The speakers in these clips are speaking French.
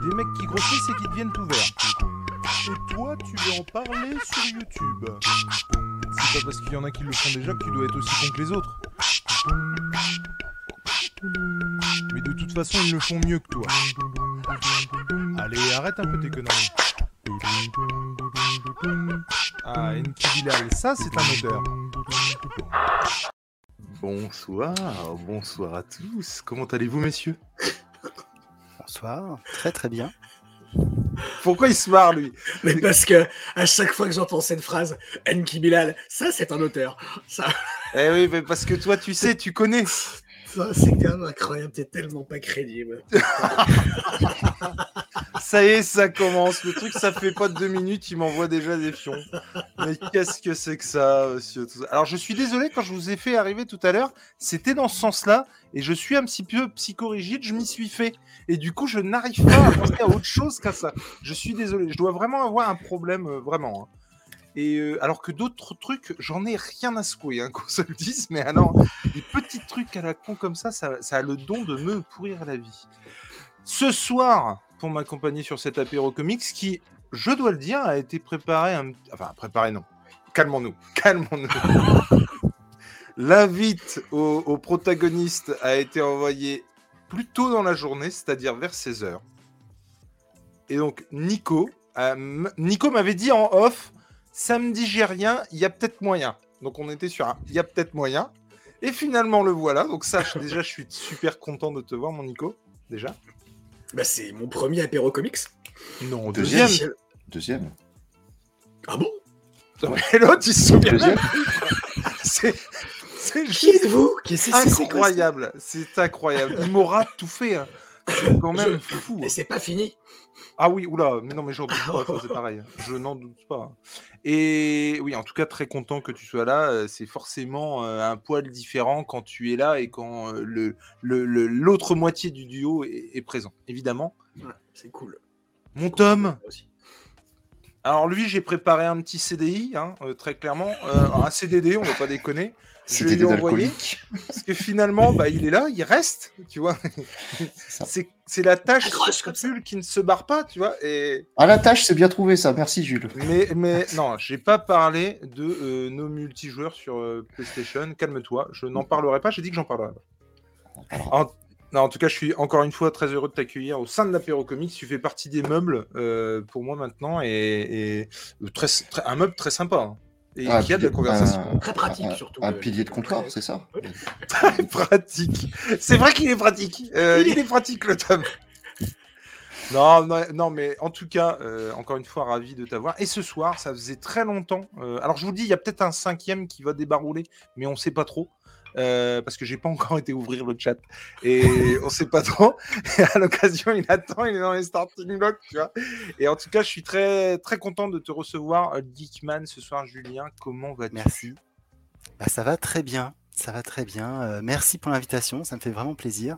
Des mecs qui grossissent et qui deviennent tout verts. Et toi, tu veux en parler sur YouTube. C'est pas parce qu'il y en a qui le font déjà que tu dois être aussi con que les autres. Mais de toute façon, ils le font mieux que toi. Allez, arrête un peu tes conneries. Ah, Enki Bilal, ça c'est un odeur. Bonsoir, bonsoir à tous. Comment allez-vous, messieurs? Bonsoir, très très bien. Pourquoi il se marre, lui Mais parce que à chaque fois que j'entends cette phrase, Enki Bilal, ça c'est un auteur. Ça, Eh oui, mais parce que toi, tu sais, tu connais. C'est quand même incroyable, t'es tellement pas crédible. Ça y est, ça commence. Le truc, ça fait pas deux minutes, il m'envoie déjà des fions. Mais qu'est-ce que c'est que ça, monsieur Alors, je suis désolé, quand je vous ai fait arriver tout à l'heure, c'était dans ce sens-là, et je suis un petit peu psychorigide, je m'y suis fait. Et du coup, je n'arrive pas à penser à autre chose qu'à ça. Je suis désolé, je dois vraiment avoir un problème, euh, vraiment. hein. Et euh, alors que d'autres trucs, j'en ai rien à secouer, hein, qu'on se le dise, mais alors, des petits trucs à la con comme ça, ça, a le don de me pourrir la vie. Ce soir, pour m'accompagner sur cet apéro comics qui, je dois le dire, a été préparé, enfin préparé non, calmons-nous, calmons-nous. L'invite au, au protagoniste a été envoyé plus tôt dans la journée, c'est-à-dire vers 16h. Et donc Nico, Nico m'avait dit en off, samedi j'ai rien, il y a peut-être moyen. Donc on était sur un, il y a peut-être moyen. Et finalement le voilà. Donc ça, déjà, je suis super content de te voir, mon Nico. Déjà. Bah c'est mon premier apéro comics. Non, Deuxième. deuxième. Deuxième. Ah bon? Et l'autre, il se souvient. Deuxième. C'est c'est Qui juste êtes-vous? Qu'est-ce que c'est- incroyable. C'est incroyable. Il m'aura tout fait. hein. C'est quand même fou. ça Et hein. c'est pas fini. Ah oui, oula, mais non, mais j'en doute pas, c'est pareil. Je n'en doute pas. Et oui, en tout cas, très content que tu sois là. Euh, C'est forcément euh, un poil différent quand tu es là et quand euh, le le- le- l'autre moitié du duo est, est présent, évidemment. Ouais, c'est cool. Mon Tom, Aussi. alors lui, j'ai préparé un petit CDI, hein, très clairement. Euh, un CDD, on va pas déconner. Je lui envoyer. alcooliques. Parce que finalement, bah, il est là, il reste, tu vois. C'est c'est la tâche ça. scrupule qui ne se barre pas, tu vois. Et... Ah, la tâche, c'est bien trouvé, ça. Merci, Jules. Mais, mais non, j'ai pas parlé de euh, nos multijoueurs sur euh, PlayStation. Calme-toi, je n'en parlerai pas. J'ai dit que j'en parlerai pas. En, non, en tout cas, je suis encore une fois très heureux de t'accueillir au sein de l'apéro comics. Tu fais partie des meubles euh, pour moi maintenant et, et très, très- un meuble très sympa. hein. Et Ah, qui a de la conversation. un- Très pratique, un- surtout. Un euh, pilier de comptoir, c'est ça Très pratique. C'est vrai qu'il est pratique. Euh, il est pratique, le tome. Non, non, non, mais en tout cas, euh, encore une fois, ravi de t'avoir. Et ce soir, ça faisait très longtemps. euh, alors, je vous dis, il y a peut-être un cinquième qui va débarrouler, mais on sait pas trop. Euh, parce que j'ai pas encore été ouvrir le chat et on sait pas trop. À l'occasion, il attend, il est dans les starting blocks, tu vois. Et en tout cas, je suis très très content de te recevoir, euh, Geekman, ce soir, Julien. Comment vas-tu? Merci. Bah, ça va très bien, ça va très bien. Euh, merci pour l'invitation, ça me fait vraiment plaisir.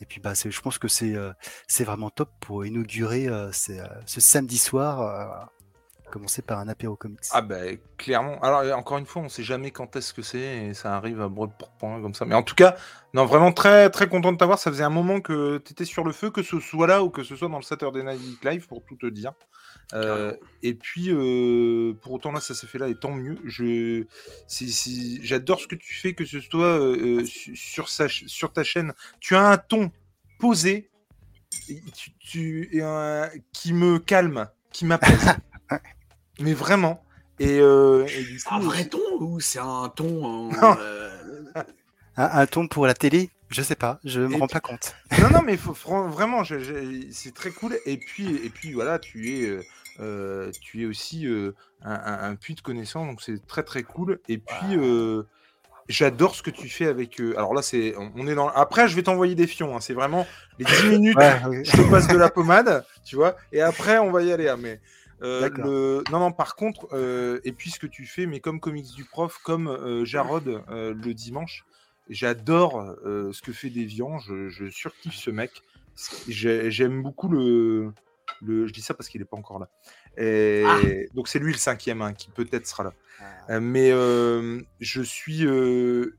Et puis bah, je pense que c'est euh, vraiment top pour inaugurer ce samedi soir, commencer par un apéro comics. Ah ben clairement. Alors encore une fois, on sait jamais quand est-ce que c'est et ça arrive à brûle pour point comme ça. Mais en tout cas, non vraiment très très content de t'avoir. Ça faisait un moment que tu étais sur le feu, que ce soit là ou que ce soit dans le Saturday Night Live pour tout te dire. Euh, et puis euh, pour autant là, ça s'est fait là et tant mieux. Je j'adore ce que tu fais, que ce soit euh, su- sur sa sur ta chaîne. Tu as un ton posé, et tu, tu- et un- qui me calme, qui m'apaise. Mais vraiment. Et, euh, et du C'est coup, un vrai ton ou c'est un ton en. Euh, Un, un ton pour la télé? Je sais pas, je me Et rends puis- pas compte. non, non, mais faut, vraiment, c'est très cool. Et puis, et puis voilà, tu es, euh, euh, tu es aussi euh, un, un- un puits de connaissances, donc c'est très très cool. Et puis, euh, j'adore ce que tu fais avec. euh, alors là, c'est, on, est dans. Après, je vais t'envoyer des fions. hein, c'est vraiment les 10 minutes. Ouais, ouais. je te passe de la pommade, tu vois, et après on va y aller. hein, mais euh, le... non, non, par contre, euh, et puis ce que tu fais, mais comme comics du prof, comme euh, Jarod euh, le dimanche, j'adore ce que fait Deviant. Je, je surkiffe ce mec. J'ai- J'aime beaucoup le, le. Je dis ça parce qu'il n'est pas encore là. Et Ah. Donc c'est lui le cinquième hein, qui peut-être sera là. Euh, mais je suis,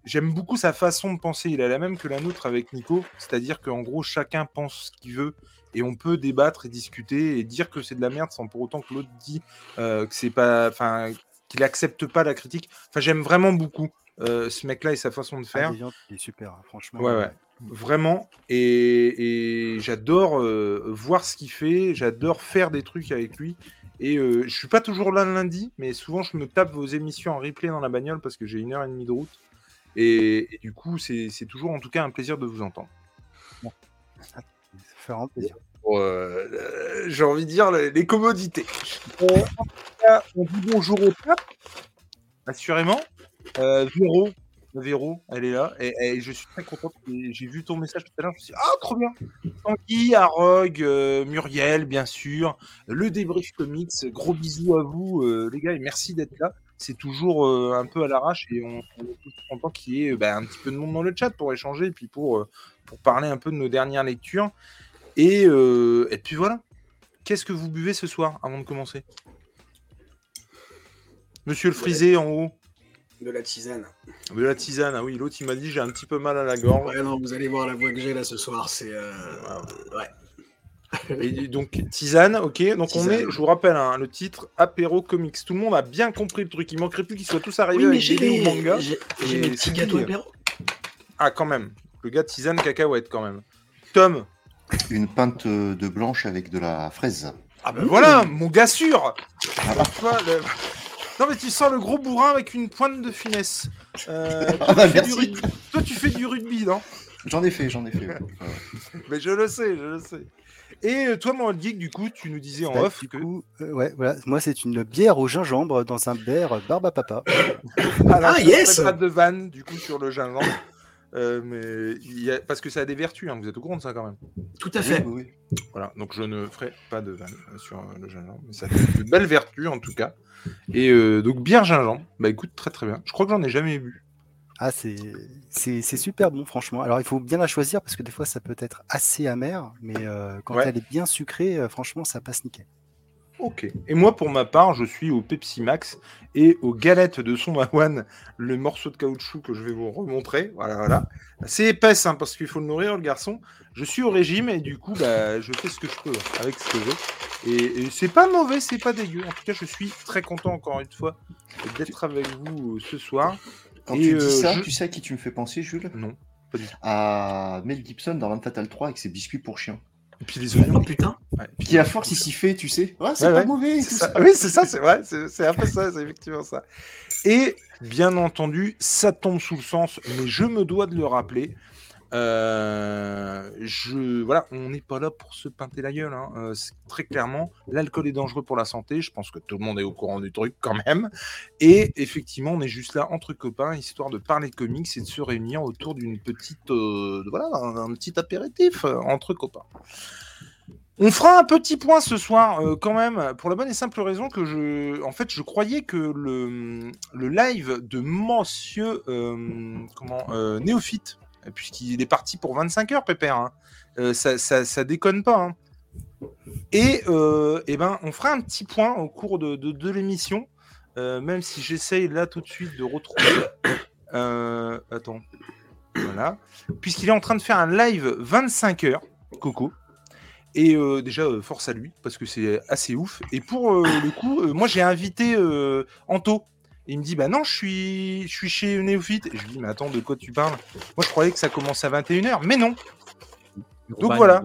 j'aime beaucoup sa façon de penser. Il a la même que la nôtre avec Nico, c'est-à-dire qu'en gros chacun pense ce qu'il veut et on peut débattre et discuter et dire que c'est de la merde sans pour autant que l'autre dit euh, que c'est pas, enfin qu'il accepte pas la critique. Enfin j'aime vraiment beaucoup euh, ce mec-là et sa façon de faire. Il est super, hein, franchement. Ouais, ouais. Vraiment. Et, et j'adore euh, voir ce qu'il fait. J'adore faire des trucs avec lui. Et euh, je suis pas toujours là le lundi, mais souvent je me tape vos émissions en replay dans la bagnole parce que j'ai une heure et demie de route. Et, et du coup, c'est toujours en tout cas un plaisir de vous entendre. Ça plaisir. Euh, euh, j'ai envie de dire les, les commodités. Euh, en tout cas, on dit bonjour au tap, assurément. Euh, Véro, Véro, elle est là, et, et je suis très content. J'ai vu ton message tout à l'heure, je me suis dit, ah, trop bien. Tanguy, Arog, euh, Muriel, bien sûr, le débrief comics, gros bisous à vous, euh, les gars, et merci d'être là. C'est toujours euh, un peu à l'arrache et on, on est tous contents qu'il y ait bah, un petit peu de monde dans le chat pour échanger et puis pour, euh, pour parler un peu de nos dernières lectures. Et, euh, et puis voilà. Qu'est-ce que vous buvez ce soir avant de commencer? Monsieur le frisé en haut. de la tisane. De la tisane, ah oui, l'autre il m'a dit j'ai un petit peu mal à la gorge. Ouais, non, vous allez voir la voix que j'ai là ce soir, c'est. euh, Ouais. Et donc tisane, ok. Donc on est, je vous rappelle, hein, le titre apéro comics. Tout le monde a bien compris le truc. Il manquerait plus qu'ils soient tous arrivés Oui, mais avec les... ou manga. j'ai- mes petits gâteaux apéro. Ah quand même. Le gars tisane cacahuète quand même. Tom. Une pinte de blanche avec de la fraise. Ah ben voilà, mon gars sûr. Ah. Tu vois, le- Non mais tu sens le gros bourrin avec une pointe de finesse. Euh, Ah bah, tu fais du merci. rugby- Toi tu fais du rugby, non? J'en ai fait, j'en ai fait. ouais. Mais je le sais, je le sais. Et euh, toi, mon geek, du coup, tu nous disais en Bah, off du que. coup, euh, ouais, voilà. Moi, c'est une bière au gingembre dans un verre barbe à papa. Alors, Ah, je yes pas de vanne, du coup, sur le gingembre. Euh, mais il y a... parce que ça a des vertus, hein, vous êtes au courant de ça quand même. Tout à fait. Oui, oui, Voilà, donc je ne ferai pas de vanne euh, sur euh, le gingembre, mais ça a de belles vertus en tout cas. Et euh, donc bière gingembre, bah écoute, très très bien. Je crois que j'en ai jamais bu. Ah, c'est c'est c'est super bon, franchement. Alors, il faut bien la choisir parce que des fois, ça peut être assez amer, mais euh, quand Ouais. elle est bien sucrée, euh, franchement, ça passe nickel. Ok. Et moi, pour ma part, je suis au Pepsi Max et aux galettes de son One, le morceau de caoutchouc que je vais vous remontrer. Voilà, voilà. C'est épaisse, hein, parce qu'il faut le nourrir, le garçon. Je suis au régime et du coup, bah, je fais ce que je peux hein, avec ce que j'ai. Et, et c'est pas mauvais, c'est pas dégueu. En tout cas, je suis très content, encore une fois, d'être avec vous euh, ce soir. Quand Et, tu euh, dis ça, je- tu sais à qui tu me fais penser, Jules? Non, pas du tout. À Mel Gibson dans L'Homme Fatal 3 avec ses biscuits pour chiens. Et puis les oignons. Oh putain. Ouais, puis- Qui à force il s'y fait, tu sais. Ouais, c'est Ouais, pas ouais. mauvais. C'est ça. Oui, c'est ça, c'est vrai. C'est c'est un peu ça, c'est effectivement ça. Et bien entendu, ça tombe sous le sens, mais je me dois de le rappeler. Euh, on n'est pas là pour se pinter la gueule. hein. Euh, très clairement, l'alcool est dangereux pour la santé. Je pense que tout le monde est au courant du truc quand même. Et effectivement, on est juste là entre copains, histoire de parler de comics et de se réunir autour d'une petite, euh, voilà, un, petit apéritif entre copains. On fera un petit point ce soir, quand même, pour la bonne et simple raison que je, en fait, je croyais que le, live de Monsieur, Néophyte, puisqu'il est parti pour 25 heures, Pépère, hein, euh, ça, déconne pas. hein. Et, euh, eh ben, on fera un petit point au cours de, l'émission, euh, même si j'essaye là tout de suite de retrouver. Attends, voilà, puisqu'il est en train de faire un live 25 heures, Coco. Et déjà, force à lui, parce que c'est assez ouf. Et pour le coup, moi j'ai invité Anto. Il me dit, bah non, je suis, je suis chez Néophyte. Et je lui dis, mais attends, de quoi tu parles? Moi je croyais que ça commence à 21h. Mais non Donc voilà.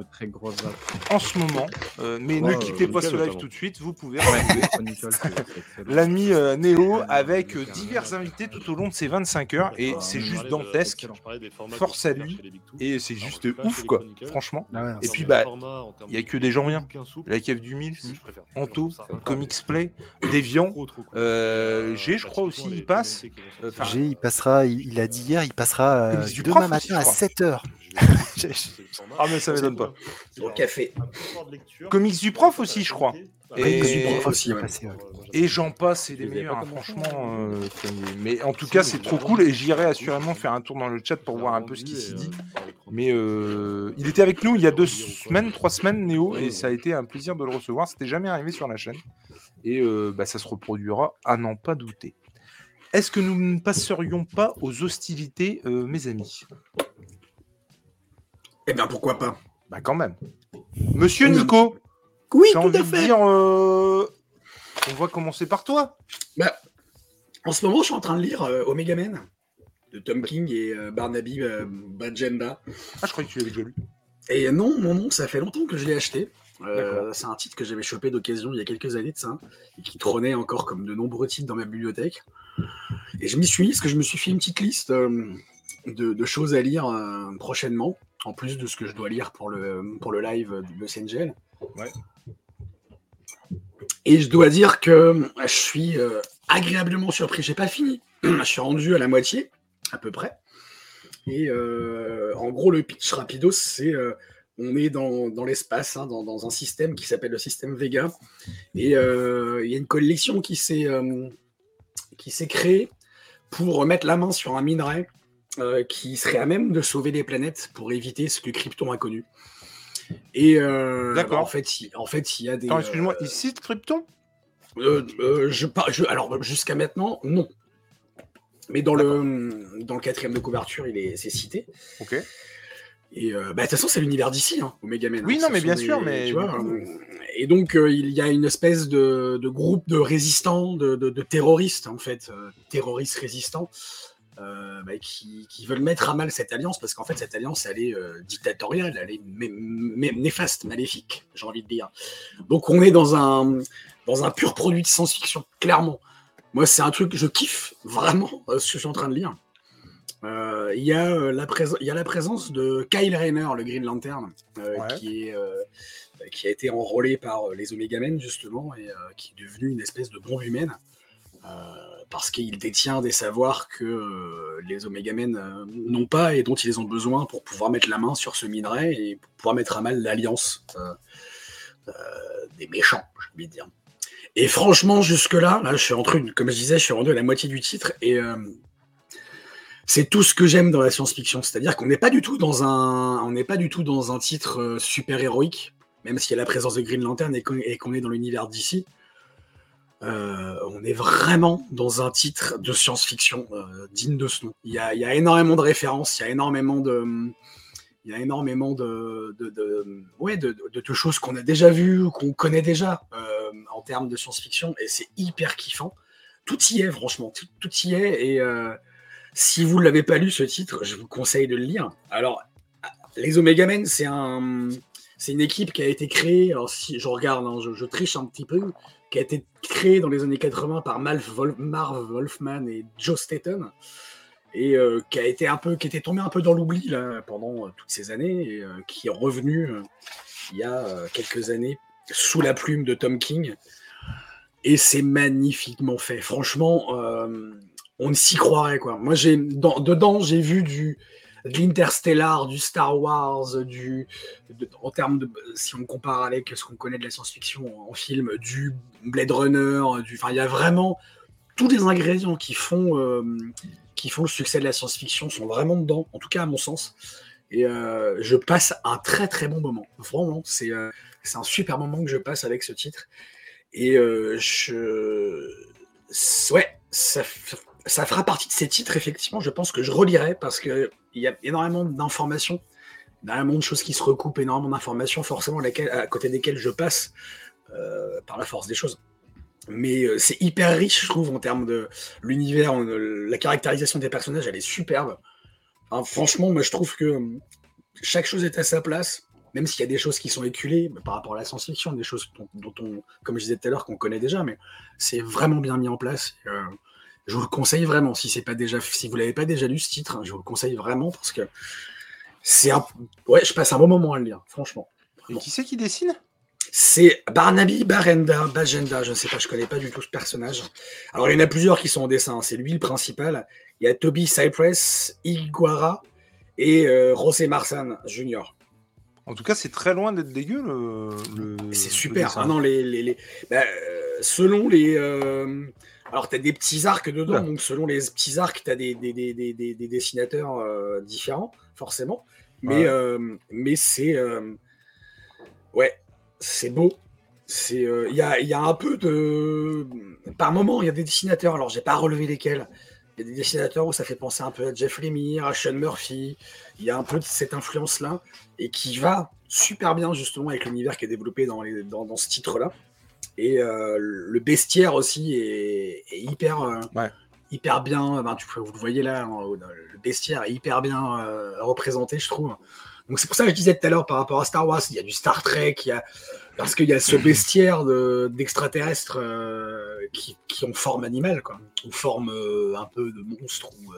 En ce moment, euh, mais ne quittez pas ce live tout de suite, vous pouvez l'ami euh, Néo avec euh, divers invités tout au long de ces 25 heures. Et c'est juste dantesque. Force à lui. et c'est juste ouf quoi, franchement. Ah Et puis bah, il y a que des gens bien. La cave du Mille, Anto, Comics Play, Deviant, euh, G, je crois aussi, il passe. Euh, G, il passera, il, a dit hier, il passera euh, demain matin à je crois. 7h. Ah mais ça m'étonne pas. Au café. Comics du prof aussi, je crois. Comics du Et, prof aussi est passé, ouais. et j'en passe, c'est les meilleurs, hein, franchement. euh, mais en tout cas, c'est trop cool et j'irai assurément faire un tour dans le chat pour voir un peu ce qui s'y dit. Mais euh, il était avec nous il y a deux semaines, trois semaines, Néo, et ça a été un plaisir de le recevoir. C'était jamais arrivé sur la chaîne. Et euh, bah, ça se reproduira à n'en pas douter. Est-ce que nous ne passerions pas aux hostilités, euh, mes amis? Eh bien, pourquoi pas? Bah quand même. Monsieur Oui. Nico, Oui, tout envie à de fait. dire, euh, on va commencer par toi. Bah, en ce moment, je suis en train de lire euh, Omega Man de Tom King et euh, Barnaby Bajenda. Ah, je croyais que tu l'avais déjà lu. Et non, mon nom, ça fait longtemps que je l'ai acheté. Euh, c'est un titre que j'avais chopé d'occasion il y a quelques années de ça, et qui trônait encore comme de nombreux titres dans ma bibliothèque. Et je m'y suis mis parce que je me suis fait une petite liste euh, de, de choses à lire euh, prochainement, en plus de ce que je dois lire pour le, pour le live de Los Angeles. Ouais. Et je dois dire que je suis euh, agréablement surpris. J'ai pas fini. je suis rendu à la moitié, à peu près. Et euh, en gros, le pitch rapidos, c'est euh, on est dans, dans l'espace, hein, dans, dans un système qui s'appelle le système Vega. Et euh, il y a une collection qui s'est qui s'est créée pour mettre la main sur un minerai euh, qui serait à même de sauver les planètes pour éviter ce que Krypton a connu. Et euh, D'accord. bah, en fait, il, en fait, il y a des. Attends, excuse-moi, euh, il cite Krypton? je, par- je- alors jusqu'à maintenant, non. Mais dans le dans le quatrième de couverture, il est c'est cité. Ok. Et euh, bah, de toute façon, c'est l'univers d'ici, hein, Omega Man. Oui, hein, non, mais bien des- sûr, mais tu vois, euh, et donc euh, il y a une espèce de, de groupe de résistants, de, de- de terroristes en fait, terroristes résistants, euh, bah, qui, qui veulent mettre à mal cette alliance parce qu'en fait cette alliance elle est euh, dictatoriale, elle est mé- néfaste, maléfique, j'ai envie de dire. Donc on est dans un dans un pur produit de science-fiction, clairement. Moi, c'est un truc que je kiffe vraiment euh, ce que je suis en train de lire. Il y, y a la présence de Kyle Rayner, le Green Lantern, Ouais. qui, est, qui a été enrôlé par les Omega Men, justement, et qui est devenu une espèce de bombe humaine. euh, parce qu'il détient des savoirs que euh, les Omega Men euh, n'ont pas et dont ils ont besoin pour pouvoir mettre la main sur ce minerai et pour pouvoir mettre à mal l'alliance euh, des méchants, j'ai envie de dire. Et franchement, jusque-là, là, je suis rentré, comme je disais, je suis rendu à la moitié du titre et c'est tout ce que j'aime dans la science-fiction. C'est-à-dire qu'on n'est pas du tout dans un, n'est pas du tout dans un titre super héroïque, même s'il y a la présence de Green Lantern et qu'on est dans l'univers d'ici. Euh, on est vraiment dans un titre de science-fiction euh, digne de ce nom. Il y, a, énormément de références, il y a énormément de, il y a énormément de, ouais, de, de- choses qu'on a déjà vues, qu'on connaît déjà euh, en termes de science-fiction, et c'est hyper kiffant. Tout y est, franchement, tout, y est. Et si vous ne l'avez pas lu, ce titre, je vous conseille de le lire. Alors, les Omega Men, c'est un, c'est une équipe qui a été créée. Alors, si je regarde, hein, je triche un petit peu, qui a été créée dans les années 80 par Marv Wolfman et Joe Staton et euh, qui a été un peu, qui était tombé un peu dans l'oubli là pendant euh, toutes ces années et euh, qui est revenu il y a quelques années sous la plume de Tom King. Et c'est magnifiquement fait. Franchement, on s'y croirait quoi. Moi, j'ai dans- dedans, j'ai vu du de l'Interstellar, du Star Wars, du en termes de si on compare avec ce qu'on connaît de la science-fiction en film, du Blade Runner, du enfin il y a vraiment tous les ingrédients qui font euh, qui font le succès de la science-fiction sont vraiment dedans, en tout cas à mon sens. Et euh, je passe un très très bon moment. Vraiment, c'est euh, un super moment que je passe avec ce titre. Et euh, je. Ouais, ça, ça fera partie de ces titres, effectivement. Je pense que je relirai parce qu'il y a énormément d'informations, énormément de choses qui se recoupent, énormément d'informations, forcément, à côté desquelles je passe euh, par la force des choses. Mais euh, c'est hyper riche, je trouve, en termes de l'univers, la caractérisation des personnages, elle est superbe. Franchement, moi, je trouve que euh, chaque chose est à sa place. même s'il y a des choses qui sont éculées bah, par rapport à la science-fiction, des choses dont, dont on, comme je disais tout à l'heure, qu'on connaît déjà, mais c'est vraiment bien mis en place. Euh, je vous le conseille vraiment, si c'est pas déjà, si vous l'avez pas déjà lu ce titre, hein, je vous le conseille vraiment parce que c'est un, ouais, je passe un bon moment à le lire, franchement. Et qui c'est qui dessine? C'est Barnaby Barenda, Bagenda, je ne sais pas, je connais pas du tout ce personnage. Alors il y en a plusieurs qui sont en dessin, c'est lui le principal. Il y a Toby Cypress, Iguara et euh, José Marsan Jr. En tout cas, c'est très loin d'être dégueu le. le- C'est super. Ah non, les, les, les- bah, euh, selon les. euh, alors, tu as des petits arcs dedans, Ouais. donc selon les petits arcs, tu as des, des, des, des, des- des dessinateurs euh, différents, forcément. Mais, Ouais. euh, mais c'est. euh, ouais, c'est beau. Il y, a, y a un peu de. Par moment, il y a des dessinateurs, alors j'ai pas relevé lesquels. Il y a des dessinateurs où ça fait penser un peu à Jeff Lemire, à Sean Murphy. Il y a un peu de cette influence-là et qui va super bien justement avec l'univers qui est développé dans, les, dans, dans ce titre-là. Et euh, le bestiaire aussi est, est hyper, euh, Ouais. hyper bien. ben, tu, vous le voyez là, hein, le bestiaire est hyper bien euh, représenté, je trouve. Donc c'est pour ça que je disais tout à l'heure par rapport à Star Wars, il y a du Star Trek, il y a, parce qu'il y a ce bestiaire de- d'extraterrestres euh, qui, qui ont forme animale, quoi, ou forme euh, un peu de monstre, ou, euh,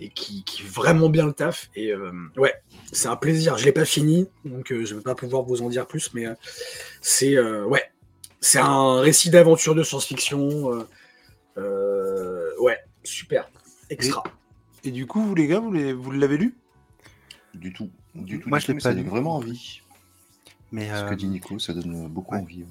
et qui, qui vraiment bien le taf. Et ouais, c'est un plaisir. Je l'ai pas fini, donc je ne vais pas pouvoir vous en dire plus, mais c'est ouais, c'est un récit d'aventure de science-fiction. euh, euh, ouais, super, extra. Et du coup, vous les gars, vous les- vous l'avez lu? Du tout. Du tout. Moi, du je l'ai pas ça lu. donne vraiment envie. Mais Ce euh, que dit Nico, ça donne beaucoup ouais. envie.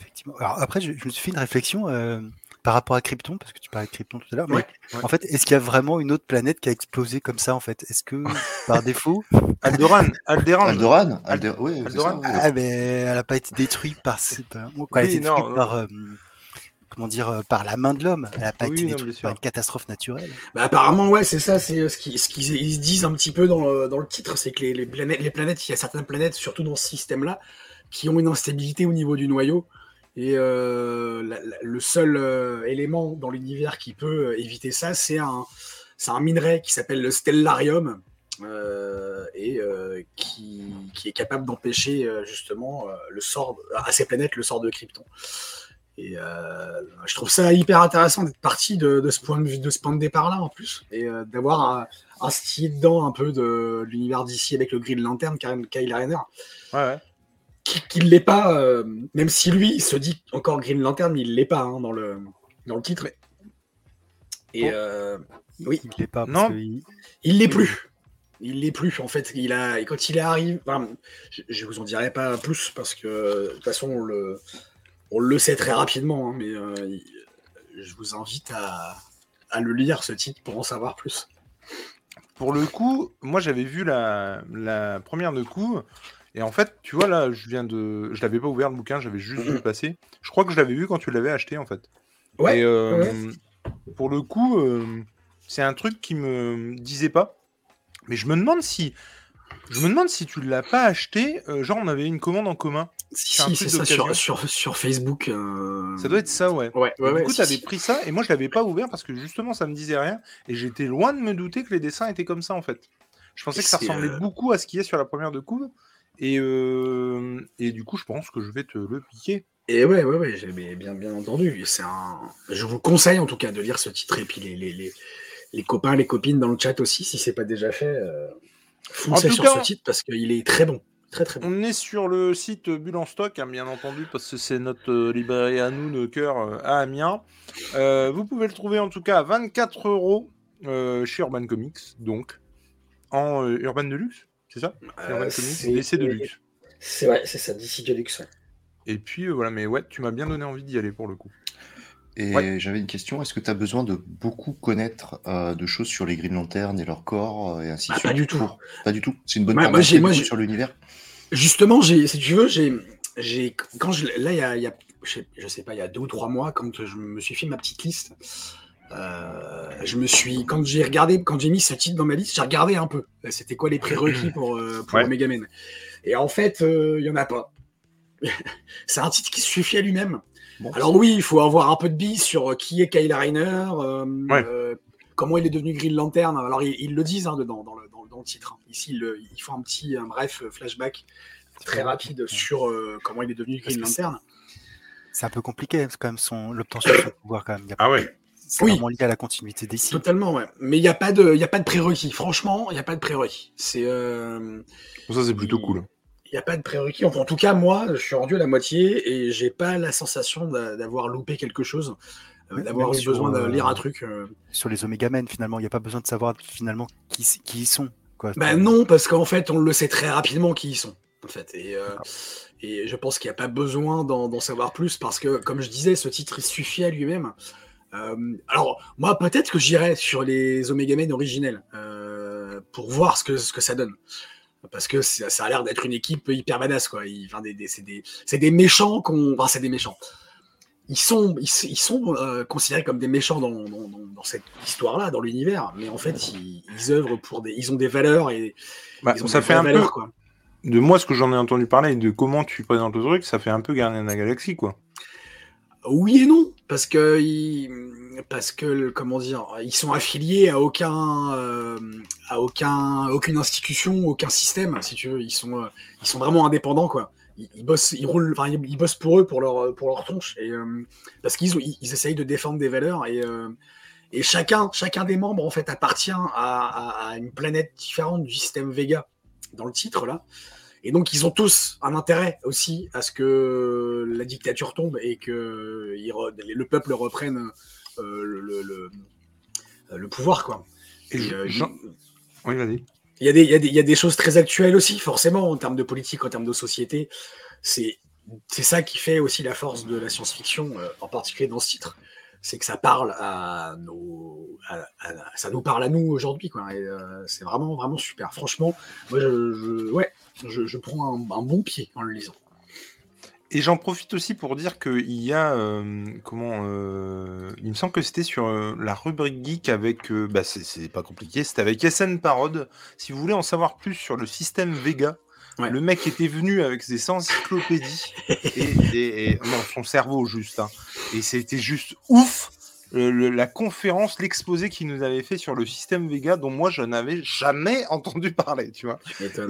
effectivement. Alors après, je, je me suis fait une réflexion euh, par rapport à Krypton, parce que tu parlais de Krypton tout à l'heure. Mais Ouais, ouais. en fait, est-ce qu'il y a vraiment une autre planète qui a explosé comme ça en fait? Est-ce que par défaut Alderan, Alderan. Alderan Alder... Oui, Alderan. ça. Ah, mais elle n'a pas été détruite par, quoi, Oui, non, détruite non. par, euh, comment dire, euh, par la main de l'homme. Elle n'a pas Oui, été non, par une catastrophe naturelle. Bah, apparemment, ouais, c'est ça, c'est euh, ce qu'ils ce disent un petit peu dans le, dans le titre, c'est que les, les planètes, les planètes, il y a certaines planètes, surtout dans ce système-là, qui ont une instabilité au niveau du noyau. Et euh, le seul euh, élément dans l'univers qui peut euh, éviter ça, c'est un, un minerai qui s'appelle le stellarium et qui, qui est capable d'empêcher justement le sort à ces planètes le sort de Krypton. Et je trouve ça hyper intéressant d'être parti de, ce point de de ce point de départ-là en plus, et d'avoir un, style dedans un peu de, l'univers d'ici avec le Green Lantern, Kyle Kyle Rayner, Ouais, ouais. Qui, qui ne l'est pas, euh, même si lui il se dit encore Green Lantern, mais il l'est pas hein, dans le dans le titre. Et euh, Oui. Il l'est pas. Non. Parce que il- il l'est plus. Il l'est plus. En fait, il a et quand il est arrivé, enfin, je, je vous en dirai pas plus parce que de toute façon on le on le sait très rapidement, hein, mais euh, il- je vous invite à, à le lire ce titre pour en savoir plus. Pour le coup, moi j'avais vu la, la première de coup, et en fait, tu vois là, je viens de, je l'avais pas ouvert le bouquin, j'avais juste vu le passer. Je crois que je l'avais vu quand tu l'avais acheté en fait. Ouais, Et euh, ouais. pour le coup, euh, c'est un truc qui me disait pas, mais je me demande si, je me demande si tu l'as pas acheté, euh, genre on avait une commande en commun. Si, c'est si, ça sur, sur, sur Facebook. Ça doit être ça, ouais. Ouais, ouais, du coup, si, tu avais si. pris ça, et moi je l'avais pas ouvert parce que justement ça me disait rien, et j'étais loin de me douter que les dessins étaient comme ça en fait. Je pensais Et que ça ressemblait beaucoup à ce qu'il y a sur la première de couve, et, euh, et du coup je pense que je vais te le piquer. Et ouais, ouais, ouais, j'ai bien, bien entendu. C'est un... Je vous conseille en tout cas de lire ce titre et puis les, les, les, les copains, les copines dans le chat aussi, si c'est pas déjà fait, euh, foncez sur cas, ce titre parce qu'il est très bon. Très très bon. On est sur le site Bulle en stock, hein, bien entendu, parce que c'est notre euh, librairie à nous de cœur euh, à Amiens. Vous pouvez le trouver en tout cas à 24 euros chez Urban Comics, donc en Urban Deluxe, c'est ça C'est Euh, c'est- DC Deluxe. C'est vrai, c'est ça, DC Deluxe. ouais. Et puis euh, voilà, mais ouais, tu m'as bien donné envie d'y aller pour le coup. Et Ouais. j'avais une question, est-ce que tu as besoin de beaucoup connaître euh, de choses sur les Green Lanterns et leur corps euh, et ainsi de Ah, suite? pas du tout. pour- Pas du tout. C'est une bonne porte moi, moi, sur l'univers. Justement, j'ai, si tu veux, j'ai, j'ai, quand je, là, il y a, il y a- je, sais, je sais pas, il y a deux ou trois mois, quand je me suis fait ma petite liste, euh, je me suis, quand j'ai regardé, quand j'ai mis ce titre dans ma liste, j'ai regardé un peu. C'était quoi les prérequis pour, euh, pour Ouais. Omega Man? Et en fait, euh, il y en a pas. C'est un titre qui se suffit à lui-même. Bon, Alors oui, il faut avoir un peu de bise sur euh, qui est Kyle Reiner, euh, Ouais. euh, comment il est devenu Green Lantern. Alors ils, ils le disent hein, dedans, dans le, dans, le titre. hein. Ici, ils, le- ils font un petit, un bref flashback très rapide sur euh, comment il est devenu Green Lantern. C'est un peu compliqué, quand même, son... l'obtention de son pouvoir, quand même. Ah ouais. C'est Oui. vraiment lié à la continuité d'ici. Totalement, ouais. Mais il n'y a pas de, il y a pas de prérequis. Franchement, il n'y a pas de prérequis. C'est, euh, Ça, c'est plutôt cool. il n'y a pas de prérequis. Enfin, en tout cas, moi, je suis rendu à la moitié et j'ai pas la sensation d'a- d'avoir loupé quelque chose, euh, d'avoir eu besoin de euh, lire un truc. euh. Sur les Omega Men, finalement, il n'y a pas besoin de savoir finalement qui, qui ils sont. Quoi. Ben non, parce qu'en fait, on le sait très rapidement qui ils sont. En fait, et, euh, et je pense qu'il n'y a pas besoin d'en d'en savoir plus parce que, comme je disais, ce titre il suffit à lui-même. Euh, alors, moi, peut-être que j'irai sur les Omega Men originels euh, pour voir ce que, ce que ça donne. Parce que ça, ça a l'air d'être une équipe hyper badass, quoi. Ils- enfin, des, des- c'est des, c'est des méchants qu'on. Enfin, c'est des méchants. Ils sont, ils, ils sont euh, considérés comme des méchants dans, dans, dans- dans cette histoire-là, dans l'univers, mais en fait, ils, ils œuvrent pour des. Ils ont des valeurs et. Bah, ils ont ça des fait un vraies peu, valeurs, quoi. de moi, ce que j'en ai entendu parler et de comment tu présentes le truc, ça fait un peu Gardien de la Galaxie, quoi. Oui et non, parce que ils, parce que comment dire, ils sont affiliés à aucun, euh, à aucun, aucune institution, aucun système, si tu veux. Ils sont, euh, ils sont vraiment indépendants, quoi. Ils, ils bossent, ils roulent, enfin, ils, bossent pour eux, pour leur, pour leur tronche, et euh, parce qu'ils ils, essayent de défendre des valeurs et et chacun, chacun des membres en fait appartient à, à- à une planète différente du système Vega dans le titre là. Et donc, ils ont tous un intérêt aussi à ce que la dictature tombe et que le peuple reprenne euh, le, le- le- le pouvoir. Quoi. Et Et, Jean- Oui, vas-y. il y, a des, il, y a des, il y a des choses très actuelles aussi, forcément, en termes de politique, en termes de société. C'est ça qui fait aussi la force de la science-fiction, euh, en particulier dans ce titre. C'est que ça parle à nos, à- à- ça nous parle à nous aujourd'hui, quoi. Euh, c'est vraiment, vraiment super. Franchement, moi, je, je- ouais, je, je prends un, un bon pied en le lisant. Et j'en profite aussi pour dire qu'il y a euh, comment euh, il me semble que c'était sur euh, la rubrique geek avec bah c'est- pas compliqué c'était avec SN Parod si vous voulez en savoir plus sur le système Vega Ouais. le mec était venu avec ses encyclopédies et, et- et- non son cerveau juste hein. et c'était juste ouf le- le- la conférence l'exposé qu'il nous avait fait sur le système Vega dont moi je n'avais jamais entendu parler tu vois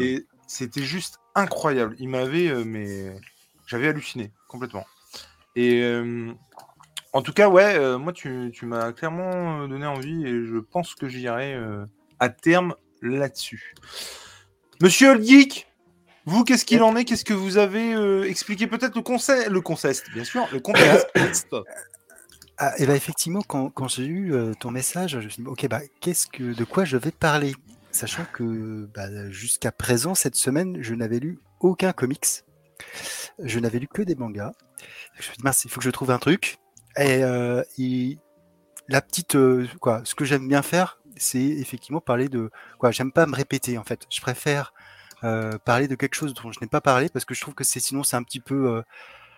et c'était juste incroyable. Il m'avait, euh, mais j'avais halluciné complètement. Et euh, en tout cas, ouais, euh, moi, tu, m'as clairement donné envie et je pense que j'irai à terme là-dessus. Monsieur Old Geek, vous, qu'est-ce qu'il en est? Qu'est-ce que vous avez expliqué? Peut-être le conseil, le contexte, bien sûr, le contexte. Ah, et ben effectivement, quand, j'ai eu ton message, je me suis dit, ok, bah, qu'est-ce que, de quoi je vais parler? Sachant que bah, jusqu'à présent, cette semaine, je n'avais lu aucun comics. Je n'avais lu que des mangas. Je me suis dit, mince, il faut que je trouve un truc. Et, euh, la petite, euh, quoi, ce que j'aime bien faire, c'est effectivement parler de, quoi, j'aime pas me répéter en fait. Je préfère euh, parler de quelque chose dont je n'ai pas parlé parce que je trouve que c'est sinon c'est un petit peu euh,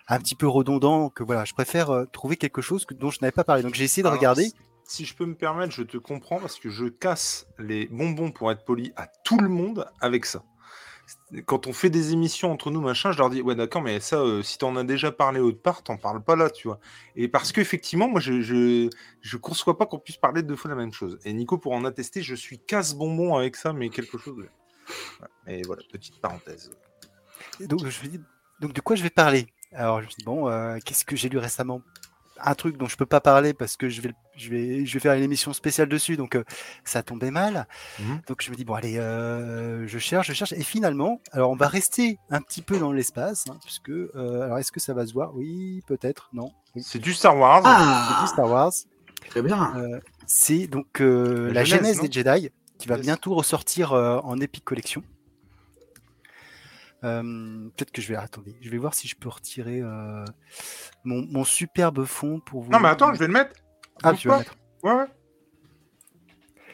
un petit peu redondant que voilà je préfère euh, trouver quelque chose que- dont je n'avais pas parlé donc j'ai essayé de Alors, regarder si- je peux me permettre, je te comprends parce que je casse les bonbons pour être poli à tout le monde avec ça. Quand on fait des émissions entre nous, machin, je leur dis ouais d'accord, mais ça, euh, si t'en as déjà parlé autre part, t'en parles pas là, tu vois. Et parce qu'effectivement, moi, je, je je conçois pas qu'on puisse parler deux fois la même chose. Et Nico pour en attester, je suis casse bonbon avec ça, mais quelque chose. Et voilà, petite parenthèse. Donc de quoi je vais parler? Alors je me dis bon euh, qu'est-ce que j'ai lu récemment? Un truc dont je peux pas parler parce que je vais je vais je vais faire une émission spéciale dessus donc euh, ça tombait mal Mhm. donc je me dis bon allez euh, je cherche je cherche et finalement alors on va rester un petit peu dans l'espace hein, puisque euh, alors est-ce que ça va se voir? Oui peut-être non oui C'est du Star Wars. c'est Ah, du Star Wars très bien. Euh, c'est donc euh, La la, genèse, des Jedi qui va Yes. bientôt ressortir euh, en Epic Collection. Euh, Peut-être que je vais attendez, je vais voir si je peux retirer euh, mon, mon superbe fond pour vous. Non mais attends, je vais le mettre. Ah, tu vas pas. mettre. Ouais ouais.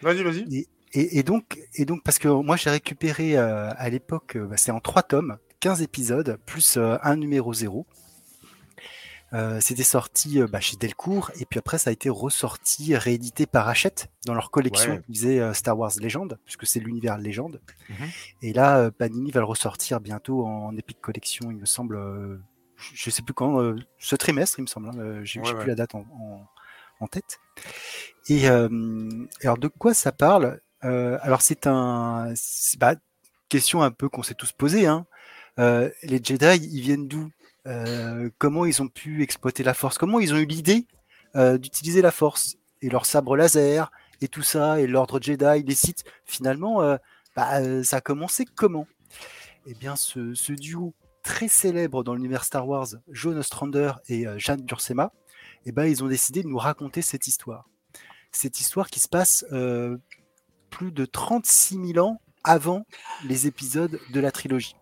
Vas-y, vas-y. Et, et donc, et donc parce que moi j'ai récupéré euh, à l'époque, bah, c'est en trois tomes, 15 épisodes plus un numéro zéro. Euh, C'était sorti euh, bah, chez Delcourt et puis après ça a été ressorti, réédité par Hachette dans leur collection Ouais. qui faisait euh, Star Wars Légende, puisque c'est l'univers Légende. Mhm. Et là, euh, Panini va le ressortir bientôt en Epic Collection, il me semble. je je sais plus quand, ce trimestre, il me semble. hein, J'ai Ouais, ouais. plus la date en, en- en tête. Et euh, alors de quoi ça parle? Alors c'est un, bah, question un peu qu'on s'est tous posé. Hein. Les Jedi, ils viennent d'où? Euh, Comment ils ont pu exploiter la Force? Comment ils ont eu l'idée euh, d'utiliser la Force et leur sabre laser et tout ça et l'ordre Jedi, les Sith? Finalement, euh, bah, ça a commencé comment? Eh bien, ce, duo très célèbre dans l'univers Star Wars, John Ostrander et Jeanne Dursema, eh ben, ils ont décidé de nous raconter cette histoire. Cette histoire qui se passe plus de 36 000 ans avant les épisodes de la trilogie.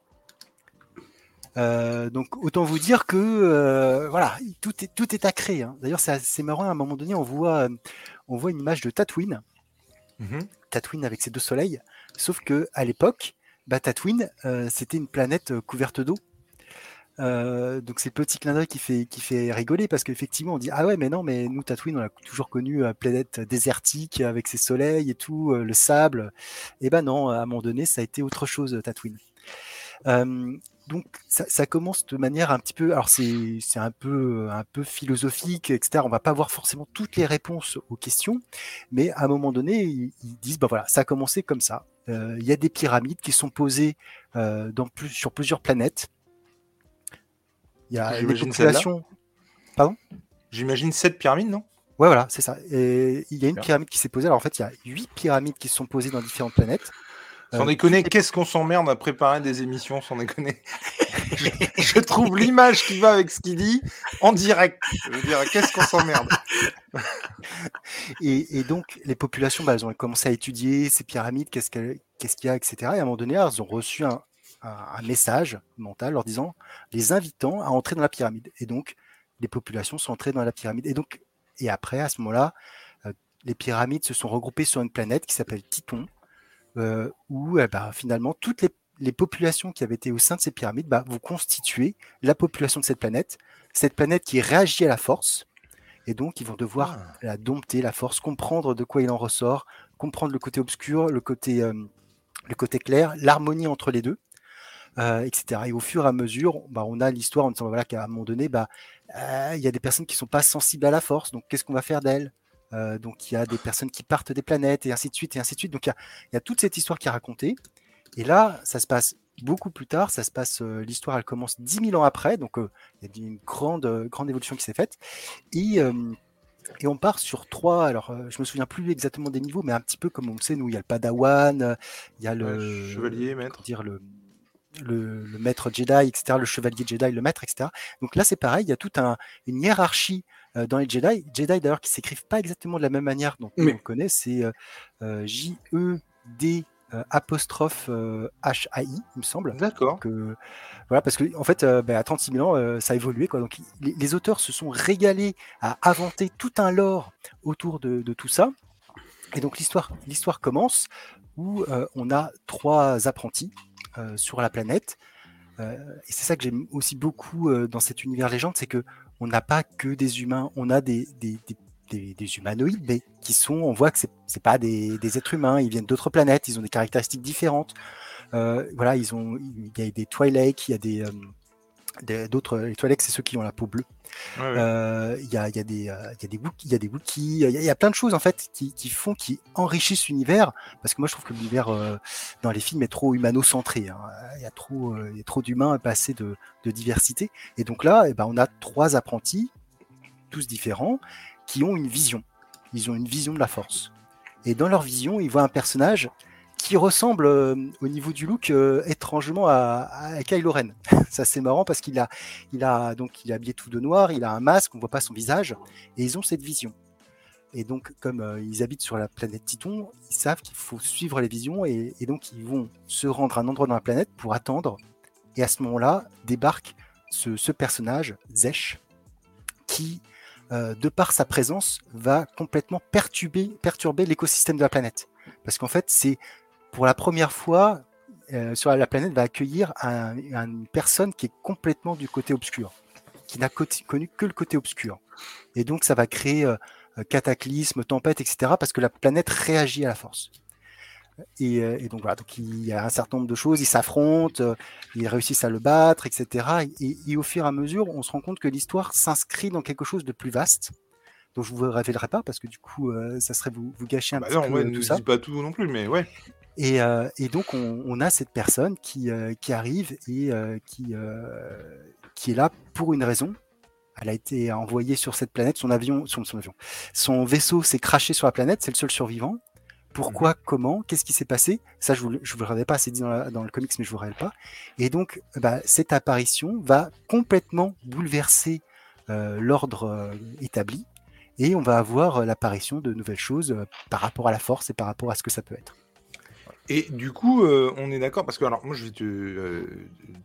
Euh, donc autant vous dire que euh, voilà, tout est, tout est à créer. hein. D'ailleurs, c'est marrant. À un moment donné, on voit, euh, on voit une image de Tatooine, Mhm. Tatooine avec ses deux soleils. Sauf que à l'époque, bah, Tatooine, euh, c'était une planète couverte d'eau. Donc c'est le petit clin d'œil qui fait, qui fait rigoler parce qu'effectivement on dit ah ouais mais non mais nous Tatooine on a toujours connu planète désertique avec ses soleils et tout le sable et ben non à un moment donné ça a été autre chose Tatooine Euh, donc ça, ça commence de manière un petit peu alors c'est un peu un peu philosophique etc on va pas avoir forcément toutes les réponses aux questions mais à un moment donné ils, ils disent bah voilà ça a commencé comme ça Euh, il y a des pyramides qui sont posées euh, dans plus, sur plusieurs planètes il y a celle-là. populations J'imagine sept pyramides, non? Ouais, voilà, c'est ça. Et il y a une pyramide qui s'est posée. Alors en fait, il y a huit pyramides qui se sont posées dans différentes planètes. Sans Euh, déconner, qu'est-ce qu'on s'emmerde à préparer des émissions, sans déconner je, je trouve l'image qui va avec ce qu'il dit en direct. Je veux dire, qu'est-ce qu'on s'emmerde Et, et donc, les populations, bah, elles ont commencé à étudier ces pyramides, qu'est-ce qu'il y a, etc. Et à un moment donné, elles ont reçu un, un- un message mental leur disant, les invitant à entrer dans la pyramide. Et donc, les populations sont entrées dans la pyramide. Et donc, et après, à ce moment-là, euh, les pyramides se sont regroupées sur une planète qui s'appelle Titon, euh, où eh ben, finalement, toutes les, les populations qui avaient été au sein de ces pyramides bah, vont constituer la population de cette planète. Cette planète qui réagit à la force. Et donc, ils vont devoir Ah. la dompter, la force, comprendre de quoi il en ressort, comprendre le côté obscur, le côté, euh, le côté clair, l'harmonie entre les deux, euh, etc. Et au fur et à mesure, bah, on a l'histoire en disant voilà, qu'à un moment donné, bah, euh, il y a des personnes qui ne sont pas sensibles à la force, donc qu'est-ce qu'on va faire d'elles? Euh, Donc il y a des personnes qui partent des planètes, et ainsi de suite, et ainsi de suite. Donc il y a, il y a toute cette histoire qui est racontée. Et là, ça se passe beaucoup plus tard, ça se passe, euh, l'histoire elle commence 10 000 ans après, donc euh, il y a une grande, grande évolution qui s'est faite. Et, et on part sur trois. Alors, je me souviens plus exactement des niveaux, mais un petit peu comme on le sait, nous, il y a le Padawan, il y a le chevalier, maître. dire le, le, le maître Jedi, etc., le chevalier Jedi, le maître, etc. Donc là, c'est pareil, il y a toute un, une hiérarchie dans les Jedi. Jedi d'ailleurs qui s'écrivent pas exactement de la même manière dont Oui. on connaît, c'est euh, euh, J E D euh, apostrophe euh, H A I, il me semble. D'accord. Euh, voilà, parce que en fait, euh, ben, à 36 000 ans, euh, ça a évolué. Quoi. Donc, les, les auteurs se sont régalés à inventer tout un lore autour de, de tout ça. Et donc, l'histoire, commence où euh, on a trois apprentis euh, sur la planète. Euh, et c'est ça que j'aime aussi beaucoup euh, dans cet univers légende, c'est que on n'a pas que des humains, on a des, des, des, des- des humanoïdes, mais qui sont, on voit que c'est c'est pas des, des êtres humains, ils viennent d'autres planètes, ils ont des caractéristiques différentes. Euh, voilà, ils ont, il y a des Twi'lek, il y a des, euh, des- d'autres. Les Twi'lek, c'est ceux qui ont la peau bleue. Ouais, ouais. Euh, Il y, a, il y, a des, euh, il y a des Wook- il y a des Wookiees, il y a, il y a plein de choses en fait qui, qui font, qui enrichissent l'univers. Parce que moi, je trouve que l'univers euh, dans les films est trop humano-centré. hein. Il y a trop, euh, il a trop d'humains, pas assez de, de diversité. Et donc là, eh ben, on a trois apprentis, tous différents, qui ont une vision. Ils ont une vision de la force. Et dans leur vision, ils voient un personnage qui ressemble euh, au niveau du look euh, étrangement à, à Kylo Ren. Ça c'est marrant parce qu'il a, il a donc il est habillé tout de noir, il a un masque, on voit pas son visage, et ils ont cette vision. Et donc comme euh, ils habitent sur la planète Titon, ils savent qu'il faut suivre les visions et, donc ils vont se rendre à un endroit dans la planète pour attendre. Et à ce moment-là débarque ce, personnage Zesh qui de par sa présence, va complètement perturber, perturber l'écosystème de la planète. Parce qu'en fait, c'est pour la première fois, euh, sur la planète va accueillir un- un- une personne qui est complètement du côté obscur, qui n'a co- connu que le côté obscur. Et donc, ça va créer euh, cataclysme, tempête, etc., parce que la planète réagit à la force. Et, euh, et donc voilà, donc il y a un certain nombre de choses, ils s'affrontent, euh, ils réussissent à le battre, etc. Et, et au fur et à mesure, on se rend compte que l'histoire s'inscrit dans quelque chose de plus vaste, dont je vous révélerai pas parce que du coup, euh, ça serait vous, vous gâcher un Bah petit non, peu ouais, euh, ne tout ça. dis pas tout non plus, mais ouais. Et, euh, et donc, on, on a cette personne qui, euh, qui arrive et euh, qui, euh, qui est là pour une raison. Elle a été envoyée sur cette planète. Son avion, son, son avion, son vaisseau s'est craché sur la planète. C'est le seul survivant. Pourquoi, comment, qu'est-ce qui s'est passé? Ça, je je vous le révèle pas, c'est dit dans, la- dans le comics, mais je vous le révèle pas. Et donc, bah, cette apparition va complètement bouleverser euh, l'ordre euh, établi. Et on va avoir l'apparition de nouvelles choses par rapport à la force et par rapport à ce que ça peut être. Et du coup, euh, on est d'accord parce que alors moi je vais te euh,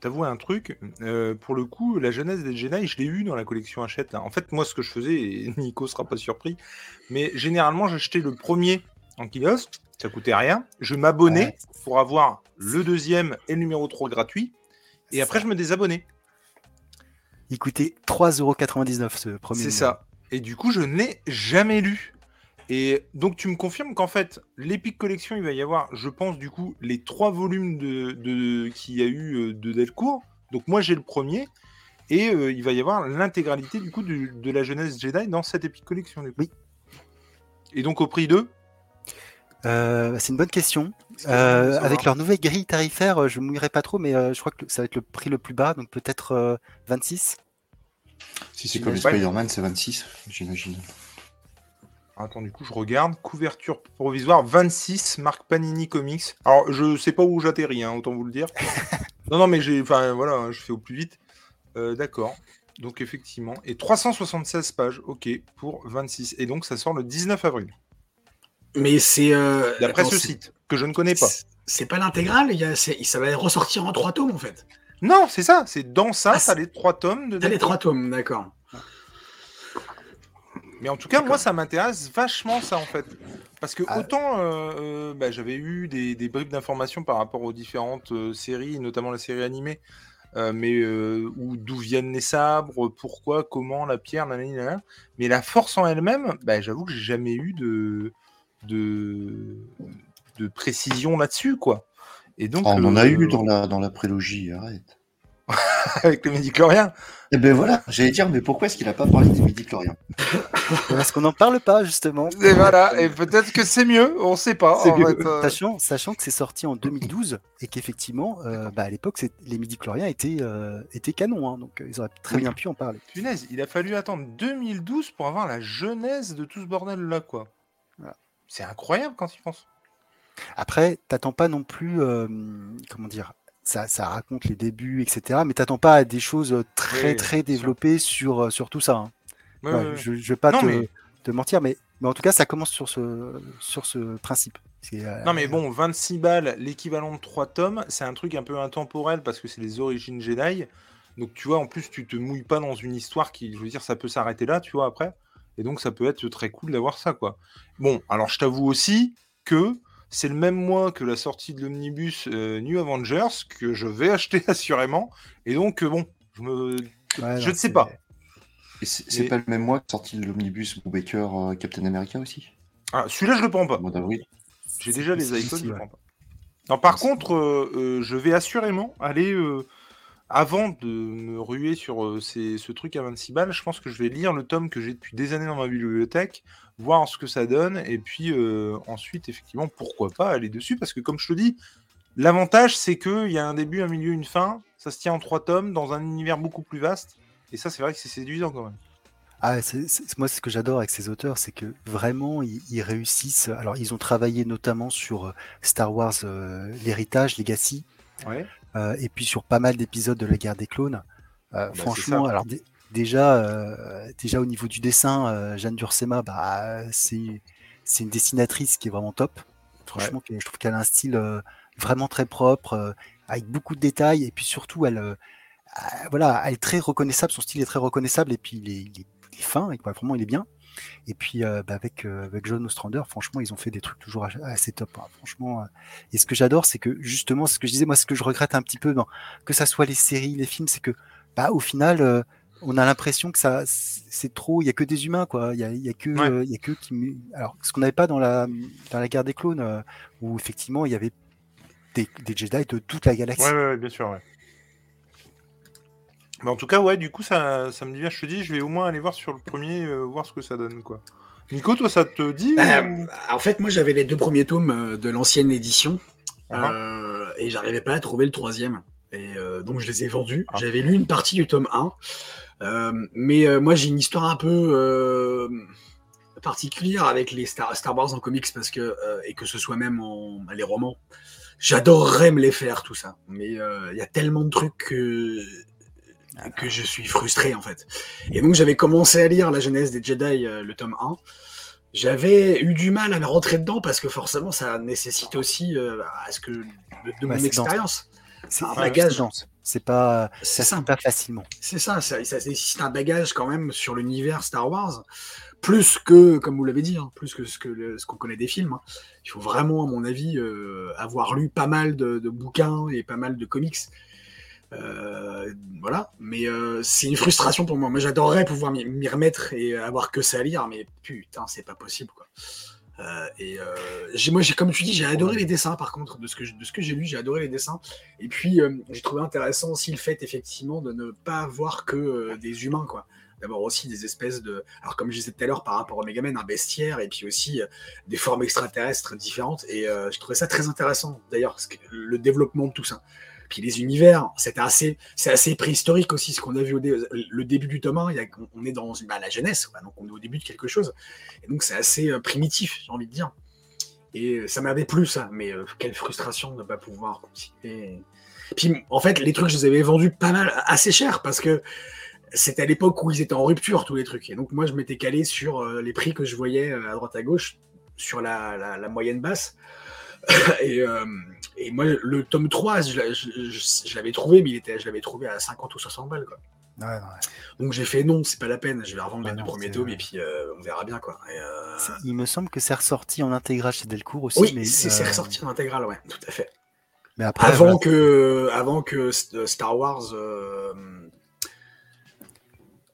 t'avouer un truc. Euh, pour le coup, la jeunesse des Jedi, je l'ai eu dans la collection Hachette. là. En fait, moi, ce que je faisais, et Nico sera pas surpris, mais généralement, j'achetais le premier en kiosque, ça coûtait rien. Je m'abonnais Ouais. pour avoir le deuxième et le numéro 3 gratuit. Et après, je me désabonnais. Il coûtait 3,99€ ce premier. C'est ça. Et du coup, je ne l'ai jamais lu. Et donc, tu me confirmes qu'en fait, l'Epic Collection, il va y avoir, je pense, du coup, les trois volumes de, de- qu'il y a eu euh, de Delcourt. Donc, moi, j'ai le premier. Et euh, il va y avoir l'intégralité, du coup, du- de la jeunesse Jedi dans cette Epic Collection. du coup. Oui. Et donc, au prix de? Euh, c'est une bonne question. Euh, avec leur nouvelle grille tarifaire, je ne mouillerai pas trop, mais euh, je crois que ça va être le prix le plus bas, donc peut-être euh, 26. Si c'est comme. Spider-Man, c'est 26, j'imagine. Attends, du coup, je regarde. Couverture provisoire 26, marque Panini Comics. Alors, je sais pas où j'atterris, hein, autant vous le dire. non, non, mais j'ai. Enfin, voilà, je fais au plus vite. Euh, D'accord. Donc, effectivement. Et 376 pages, ok, pour 26. Et donc, ça sort le 19 avril. Mais c'est. euh, D'après ce site, que je ne connais pas. c'est- pas l'intégrale, a- ça va ressortir en trois tomes en fait. Non, c'est ça. C'est dans ça, Ah, c'est- les trois tomes de T'as les trois tomes, d'accord. Mais en tout cas, moi, ça m'intéresse vachement, ça, en fait. Parce que Ah. autant euh, euh, bah, j'avais eu des, des bribes d'informations par rapport aux différentes euh, séries, notamment la série animée, euh, mais où d'où viennent les sabres, pourquoi, comment, la pierre, nanana. Mais la force en elle-même, bah, j'avoue que j'ai jamais eu de, de, de précision là-dessus, quoi. Et donc, Ah, on en a eu dans la, dans la prélogie, arrête. avec le midi-chlorien. Eh ben voilà, j'allais dire, mais pourquoi est-ce qu'il a pas parlé des midi-chloriens Parce qu'on n'en parle pas, justement. Et voilà, et peut-être que c'est mieux, on sait pas. En fait, euh. Sachant, sachant que c'est sorti en 2012 et qu'effectivement, euh, bah, à l'époque, les midi-chloriens étaient, euh, étaient canons, hein, donc ils auraient très Oui. bien pu en parler. Punaise, il a fallu attendre 2012 pour avoir la genèse de tout ce bordel-là, quoi. Voilà. C'est incroyable quand il pense. Après, t'attends pas non plus, euh, comment dire, ça, ça raconte les débuts, etc. Mais t'attends pas à des choses euh, très Oui, très développées sur, euh, sur tout ça. hein. Ouais, Ouais, ouais, ouais. Je, je vais pas Non, te, mais- te mentir, mais, mais en tout cas, ça commence sur ce, sur ce principe. Euh, Non mais bon, 26 balles, l'équivalent de 3 tomes, c'est un truc un peu intemporel parce que c'est les origines Jedi. Donc tu vois, en plus, tu te mouilles pas dans une histoire qui, je veux dire, ça peut s'arrêter là, tu vois, après. Et donc ça peut être très cool d'avoir ça, quoi. Bon, alors je t'avoue aussi que c'est le même mois que la sortie de l'omnibus euh, New Avengers que je vais acheter assurément. Et donc, euh, bon, je me... ouais, je non, ne sais pas. Et c'est pas le même mois que sorti l'omnibus Brubaker euh, Captain America aussi? Ah, celui-là, je le prends pas. Au mois d'avril. J'ai déjà les icônes, je ouais. prends pas. Non, par contre, euh, euh, je vais assurément aller, euh, avant de me ruer sur ces- ce truc à 26 balles, je pense que je vais lire le tome que j'ai depuis des années dans ma bibliothèque, voir ce que ça donne, et puis euh, ensuite, effectivement, pourquoi pas aller dessus, parce que comme je te dis, l'avantage, c'est qu'il y a un début, un milieu, une fin, ça se tient en trois tomes, dans un univers beaucoup plus vaste, et ça, c'est vrai que c'est séduisant quand même. Ah, c'est- c'est- moi, ce que j'adore avec ces auteurs, c'est que vraiment, ils, ils réussissent. Alors, ils ont travaillé notamment sur Star Wars, euh, l'héritage, Legacy, Ouais. Euh, et puis sur pas mal d'épisodes de la guerre des clones. Euh, Bah, c'est franchement, alors dé- déjà, euh, déjà au niveau du dessin, euh, Jeanne Dursema, bah, c'est c'est une dessinatrice qui est vraiment top. Franchement, je trouve qu'elle a un style euh, vraiment très propre, euh, avec beaucoup de détails, et puis surtout, elle, euh, voilà, elle est très reconnaissable. Son style est très reconnaissable, et puis il est, il est- il est fin, et quoi, vraiment, il est bien. Et puis euh, bah, avec euh, avec John Ostrander, franchement, ils ont fait des trucs toujours assez top. hein, franchement. euh. Et ce que j'adore, c'est que justement, ce que je disais, moi, ce que je regrette un petit peu dans que ça soit les séries, les films, c'est que bah au final, on a l'impression que ça c'est trop. Il y a que des humains, quoi. Il y a, il y a que Ouais. euh, il y a que qui. Alors ce qu'on n'avait pas dans la dans la guerre des clones, euh, où effectivement il y avait des, des Jedi de toute la galaxie. Ouais, bien sûr. Mais en tout cas, ouais, du coup, ça, ça me dit bien. Je te dis, je vais au moins aller voir sur le premier, euh, voir ce que ça donne, quoi. Nico, toi, ça te dit ou- en fait, moi, j'avais les deux premiers tomes euh, de l'ancienne édition Ah. euh, et j'arrivais pas à trouver le troisième. Et euh, donc, je les ai vendus. Ah. J'avais lu une partie du tome 1. Euh, mais moi, j'ai une histoire un peu particulière avec les Star, Star Wars en comics parce que, et que ce soit même en les romans. J'adorerais me les faire, tout ça. Mais il y a tellement de trucs que, que je suis frustré, en fait. Et donc, j'avais commencé à lire La Genèse des Jedi, euh, le tome 1. J'avais eu du mal à me rentrer dedans parce que forcément, ça nécessite aussi euh, à ce que de, de Bah, mon expérience. C'est un bagage. c'est pas, ça ça. pas facilement. C'est ça, ça, ça nécessite un bagage quand même sur l'univers Star Wars, plus que, comme vous l'avez dit, hein, plus que ce le- ce qu'on connaît des films. hein. Il faut vraiment, à mon avis, euh, avoir lu pas mal de, de bouquins et pas mal de comics. Euh, voilà, mais euh, c'est une frustration pour moi. Moi, j'adorerais pouvoir m'y remettre et avoir que ça à lire, mais putain, c'est pas possible, quoi. Euh, et j'ai- moi, j'ai, comme tu dis, j'ai adoré les dessins, par contre, de ce que, je- de ce que j'ai lu, j'ai adoré les dessins. Et puis, j'ai trouvé intéressant aussi le fait, effectivement, de ne pas voir que des humains, quoi. D'avoir aussi des espèces de. Alors, comme je disais tout à l'heure, par rapport au Megaman, un bestiaire, et puis aussi euh, des formes extraterrestres différentes. Et euh, je trouvais ça très intéressant, d'ailleurs, le développement de tout ça. Puis les univers, c'était assez, c'est assez préhistorique aussi, ce qu'on a vu au le début du tome 1, il y a- on est dans bah, la jeunesse, donc on est au début de quelque chose. Et donc c'est assez euh, primitif, j'ai envie de dire. Et euh, ça m'avait plu ça, mais euh, quelle frustration de ne pas pouvoir continuer. Puis en fait, les trucs, je les avais vendus pas mal, assez cher, parce que c'était à l'époque où ils étaient en rupture, tous les trucs. Et donc moi, je m'étais calé sur les prix que je voyais à droite à gauche, sur la, la- moyenne basse. et, et moi, le tome 3, je, l'a- je- je- je l'avais trouvé, mais il était, je l'avais trouvé à 50 ou 60 balles. Quoi. Ouais, ouais. Donc j'ai fait non, c'est pas la peine, je vais revendre Ah les deux premiers tomes et puis euh, on verra bien. quoi. Et, euh, Il me semble que c'est ressorti en intégral chez Delcourt aussi. Oui, mais, c'est euh, ressorti en intégrale, ouais, tout à fait. Mais après, Avant voilà, que, avant que euh, Star Wars. euh,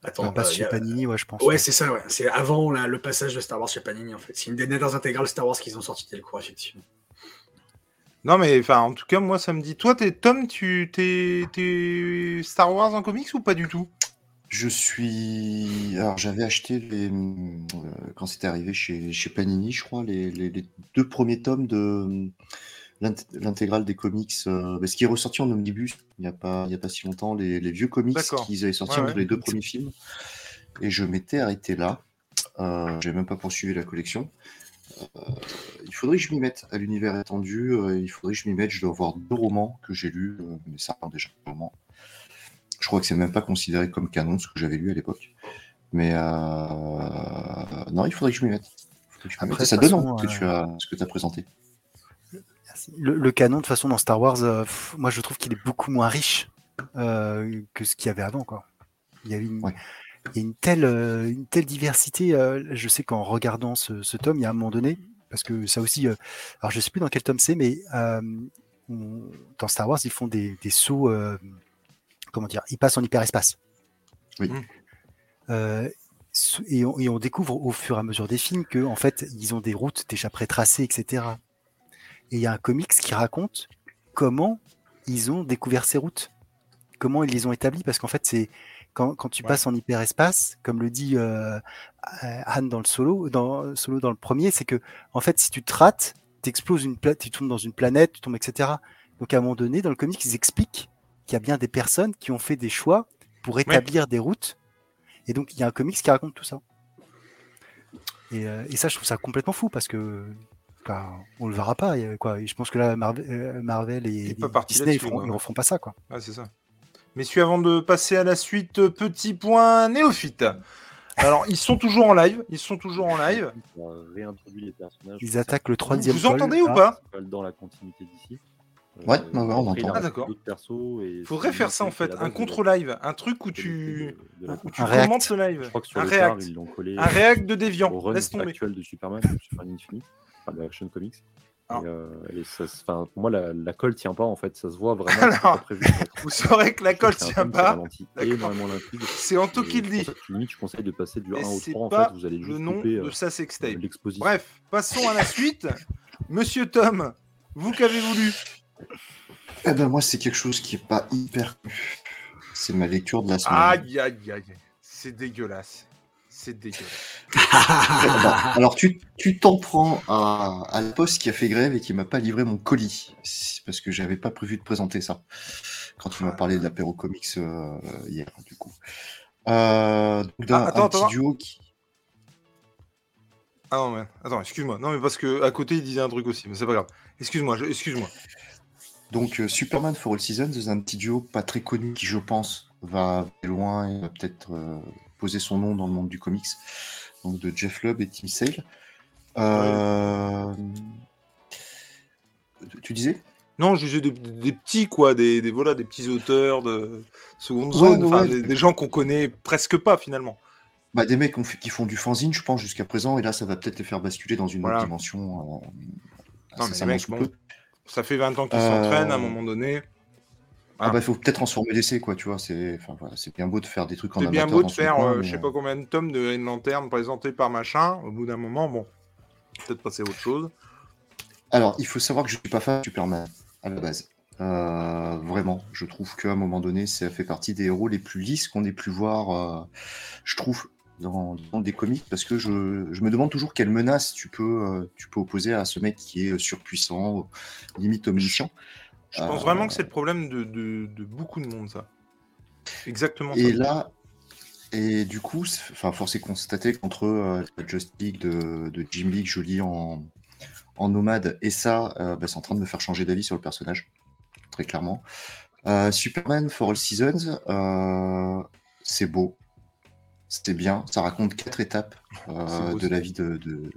Attends, on passe euh, chez a- Panini, ouais, je pense. Ouais, c'est ça, ouais. C'est avant la- le passage de Star Wars chez Panini, en fait. C'est une des dernières intégrales Star Wars qu'ils ont sorti dès le cours, effectivement. Non, mais enfin, en tout cas, moi, ça me dit. Toi, t'es Tom, tu t'es Star Wars en comics ou pas du tout? Je suis. Alors, j'avais acheté les. euh, quand c'était arrivé chez, chez Panini, je crois, les, les- les deux premiers tomes de l'int- l'intégrale des comics. euh, parce qui est ressorti en omnibus il n'y a, pas- il y a pas si longtemps, les, les vieux comics qu'ils avaient sortis Ouais, entre ouais. les deux premiers films. Et je m'étais arrêté là. Euh, J'avais même pas poursuivi la collection. Euh, il faudrait que je m'y mette à l'univers étendu. euh, il faudrait que je m'y mette. Je dois avoir deux romans que j'ai lus, euh, mais ça parle déjà de romans. Je crois que c'est même pas considéré comme canon ce que j'avais lu à l'époque. Mais non, il faudrait que je m'y mette. Je Après, ça donne façon, que tu as ce que tu as présenté. Le, le canon, de toute façon, dans Star Wars, euh, pff, moi, je trouve qu'il est beaucoup moins riche euh, que ce qu'il y avait avant. Quoi. Il y avait une, Ouais. Il y a une telle, euh, une telle diversité. euh, je sais qu'en regardant ce, ce tome, il y a un moment donné, parce que ça aussi, euh, alors je sais plus dans quel tome c'est, mais euh, on- dans Star Wars, ils font des, des sauts, euh, comment dire, ils passent en hyperespace. Oui. Mm. Euh, et, on, et on découvre au fur et à mesure des films que en fait, ils ont des routes déjà pré-tracées, etc. Et il y a un comics qui raconte comment ils ont découvert ces routes, comment ils les ont établies, parce qu'en fait, c'est quand, quand tu Ouais. passes en hyperespace, comme le dit euh, Han dans le solo, dans solo dans le premier, c'est que en fait, si tu te rates, t'exploses une planète, tu tombes dans une planète, tu tombes, etc. Donc à un moment donné, dans le comics, ils expliquent qu'il y a bien des personnes qui ont fait des choix pour établir des routes. Et donc il y a un comics qui raconte tout ça. Et, euh, et ça, je trouve ça complètement fou parce que bah, on le verra pas. quoi. Je pense que là, Marvel, euh, Marvel et, et Disney, ils, feront, ils referont pas ça. Quoi. Ah, c'est ça. Messieurs, avant de passer à la suite, euh, petit point néophyte. Alors, ils sont toujours en live. Ils sont toujours en live. Les personnages. Ils attaquent le Vous, troisième vous pôle, entendez ou là. pas dans la continuité d'ici. Ouais, ouais, on entend. Ah, d'accord. Faudrait faire ça en fait, un contre-live, un truc où tu, de- de la- où tu commentes le live. Je crois que sur Un le tard, react. ils l'ont collé Un react de run Laisse tomber. actuel de Superman, de Superman Infinite, enfin de Action Comics. Ah. Et, euh, et ça pour moi, la, la colle tient pas en fait, ça se voit vraiment. Alors, prévu Vous saurez que la colle tient pas. C'est Anto qui le dit. Limite, je conseille de passer du 1 Et au c'est 3. En fait, vous allez le juste nom couper de euh, sa sextape. l'exposition. Bref, passons à la suite. Monsieur Tom, vous qu'avez voulu? Eh ben moi, c'est quelque chose qui est pas hyper. C'est ma lecture de la semaine. Aïe, aïe, aïe. C'est dégueulasse. C'est dégueulasse. Alors tu tu t'en prends à, à la poste qui a fait grève et qui m'a pas livré mon colis C'est parce que j'avais pas prévu de présenter ça quand tu m'as parlé de l'apéro comics euh, hier du coup. Euh, donc d'un Ah, attends, un petit attends. duo qui Ah non, mais attends, excuse-moi. Non, mais parce que à côté, il disait un truc aussi, mais c'est pas grave. Excuse-moi, je- excuse-moi. donc euh, Superman for All Seasons c'est un petit duo pas très connu qui je pense va loin et va peut-être euh, poser son nom dans le monde du comics donc de Jeff Lubb et Tim Sale. Euh, tu- disais? Non, je disais des, des petits, quoi, des, des, voilà, des petits auteurs de seconde Ouais, zone, ouais, des, des gens qu'on connaît presque pas finalement. Bah, des mecs qui font du fanzine, je pense, jusqu'à présent, et là, ça va peut-être les faire basculer dans une Voilà. autre dimension. euh, Non, mais mecs, bon, ça fait 20 ans qu'ils Euh, s'entraînent à un moment donné. Ah bah, il faut peut-être transformer l'essai, quoi, tu vois. C'est enfin, voilà, bien beau de faire des trucs en C'est bien amateur beau de faire, coin, euh, mais, je sais euh, pas combien de tomes de Green Lantern présentés par machin. Au bout d'un moment, bon, peut-être passer à autre chose. Alors, il faut savoir que je suis pas fan de Superman, à la base. Euh, vraiment, je trouve qu'à un moment donné, ça fait partie des héros les plus lisses qu'on ait pu voir, euh, je trouve, dans, dans des comics, parce que je, je me demande toujours quelle menace tu peux, tu peux opposer à ce mec qui est surpuissant, limite omniscient. Je pense Euh, vraiment que c'est le problème de, de- de beaucoup de monde, ça. Exactement Et ça. là, et du coup, enfin, force est constater qu'entre euh, la Just League de, de Jim je lis en, en nomade et ça, euh, bah, c'est en train de me faire changer d'avis sur le personnage, très clairement. Euh, Superman for All Seasons, c'est beau, c'était bien, ça raconte quatre étapes beau, de la vie de, de-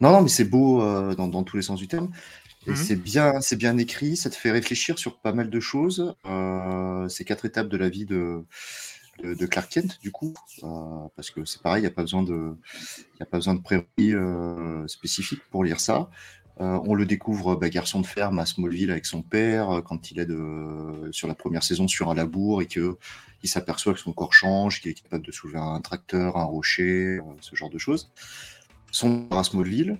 Non, non, mais c'est beau dans, dans tous les sens du terme. Et Mhm. c'est bien, c'est bien écrit, ça te fait réfléchir sur pas mal de choses. Euh, ces quatre étapes de la vie de, de, de Clark Kent, du coup, euh, parce que c'est pareil, il n'y a pas besoin de, y a pas besoin de prérequis euh, spécifiques pour lire ça. Euh, on le découvre bah, garçon de ferme à Smallville avec son père quand il est de, sur la première saison sur un labour et que il s'aperçoit que son corps change, qu'il est capable de soulever un tracteur, un rocher, ce genre de choses. Son père à Smallville.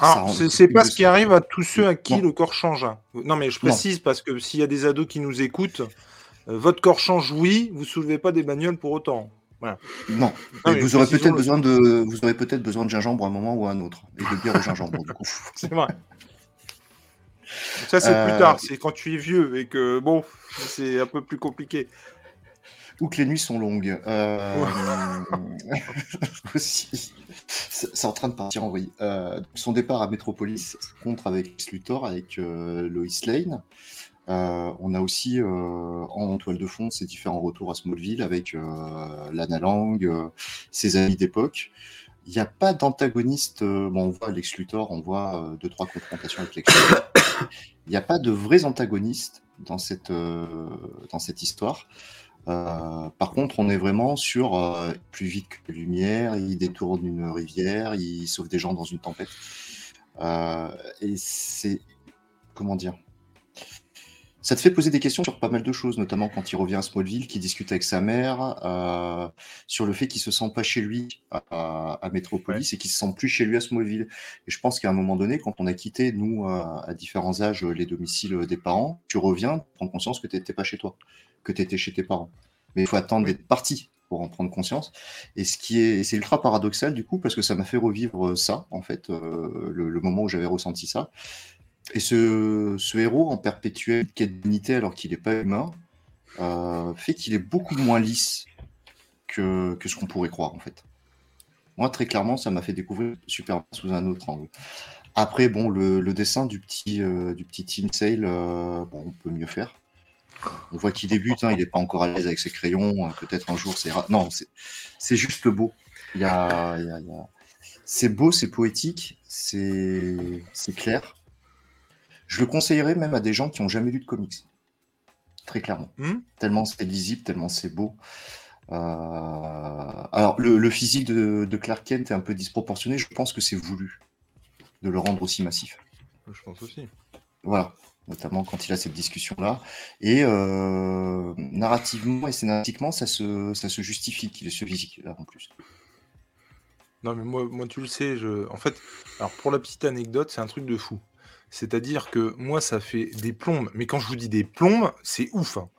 Rend- c'est pas ce qui arrive à tous ceux à qui Non. le corps change. hein. Non, mais je Non. précise parce que s'il y a des ados qui nous écoutent, euh, votre corps change, oui, vous soulevez pas des bagnoles pour autant. Non, Non, mais mais vous aurez peut-être besoin de, vous aurez peut-être besoin de gingembre à un moment ou à un autre, et de bière au gingembre du coup. C'est vrai. Ça, c'est Euh, plus tard. C'est quand tu es vieux et que, bon, c'est un peu plus compliqué. Ou que les nuits sont longues. Euh... aussi. C'est en train de partir en vrille. Euh, son départ à Metropolis contre avec Luthor, avec euh, Lois Lane. Euh, on a aussi euh, en toile de fond ses différents retours à Smallville avec euh, Lana Lang, euh, ses amis d'époque. Il n'y a pas d'antagoniste. euh, bon, on voit Lex Luthor, on voit euh, deux trois confrontations avec Lex Luthor. Il n'y a pas de vrais antagonistes dans cette euh, dans cette histoire. Euh, par contre, on est vraiment sur euh, plus vite que la lumière, il détourne une rivière, il sauve des gens dans une tempête. Euh, et c'est. Comment dire Ça te fait poser des questions sur pas mal de choses, notamment quand il revient à Smallville, qu'il discute avec sa mère, sur le fait qu'il se sent pas chez lui à, à- Metropolis et qu'il se sent plus chez lui à Smallville. Et je pense qu'à un moment donné, quand on a quitté, nous, à, à différents âges, les domiciles des parents, tu reviens, tu prends conscience que tu n'étais pas chez toi que tu étais chez tes parents. Mais il faut attendre d'être parti pour en prendre conscience. Et ce qui est, c'est ultra paradoxal du coup, parce que ça m'a fait revivre ça, en fait, euh, le, le moment où j'avais ressenti ça. Et ce, ce héros en perpétuelle quête d'unité alors qu'il n'est pas humain, euh, fait qu'il est beaucoup moins lisse que, que ce qu'on pourrait croire, en fait. Moi, très clairement, ça m'a fait découvrir Superman sous un autre angle. Après, bon, le, le dessin du petit, euh, du petit Team Sale, bon, on peut mieux faire. On voit qu'il débute, hein, il n'est pas encore à l'aise avec ses crayons. euh, Peut-être un jour, c'est non, c'est juste beau. Il y a, a- a- c'est beau, c'est poétique, c'est clair. Je le conseillerais même à des gens qui n'ont jamais lu de comics, très clairement. Hmm? Tellement c'est lisible, tellement c'est beau. Euh, Alors, le, le physique de, de Clark Kent est un peu disproportionné. Je pense que c'est voulu de le rendre aussi massif. Je pense aussi. Voilà, notamment quand il a cette discussion-là. Et euh, narrativement et scénaristiquement, ça se, se justifie qu'il ait ce physique-là en plus. Non, mais moi, moi, tu le sais, je... en fait, alors pour la petite anecdote, c'est un truc de fou. C'est-à-dire que moi, ça fait des plombes, mais quand je vous dis des plombes, c'est ouf. hein.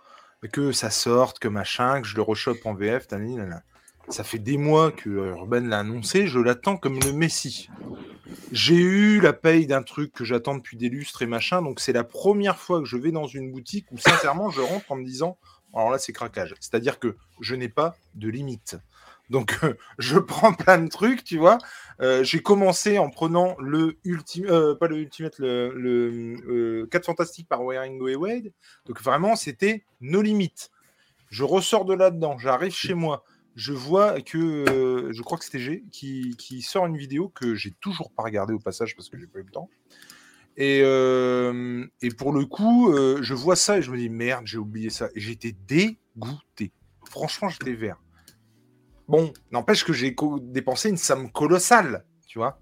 que ça sorte, que machin, que je le rechoppe en VF. tani, nana. Ça fait des mois que euh, Urban l'a annoncé, je l'attends comme le Messi. J'ai eu la paye d'un truc que j'attends depuis des lustres et machin, donc c'est la première fois que je vais dans une boutique où sincèrement je rentre en me disant, alors là c'est craquage. C'est-à-dire que je n'ai pas de limite. Donc euh, je prends plein de trucs, tu vois. Euh, j'ai commencé en prenant le ultimate, pas le ultimate, le, le 4 fantastique par Wiring Go Wade. Donc vraiment c'était nos limites. Je ressors de là-dedans, j'arrive chez moi, je vois que euh, je crois que c'était G qui, qui, sort une vidéo que j'ai toujours pas regardée au passage parce que j'ai pas eu le temps. Et, euh, et pour le coup, euh, je vois ça et je me dis merde, j'ai oublié ça. Et j'étais dégoûté. Franchement, j'étais vert. Bon, n'empêche que j'ai dépensé une somme colossale, tu vois.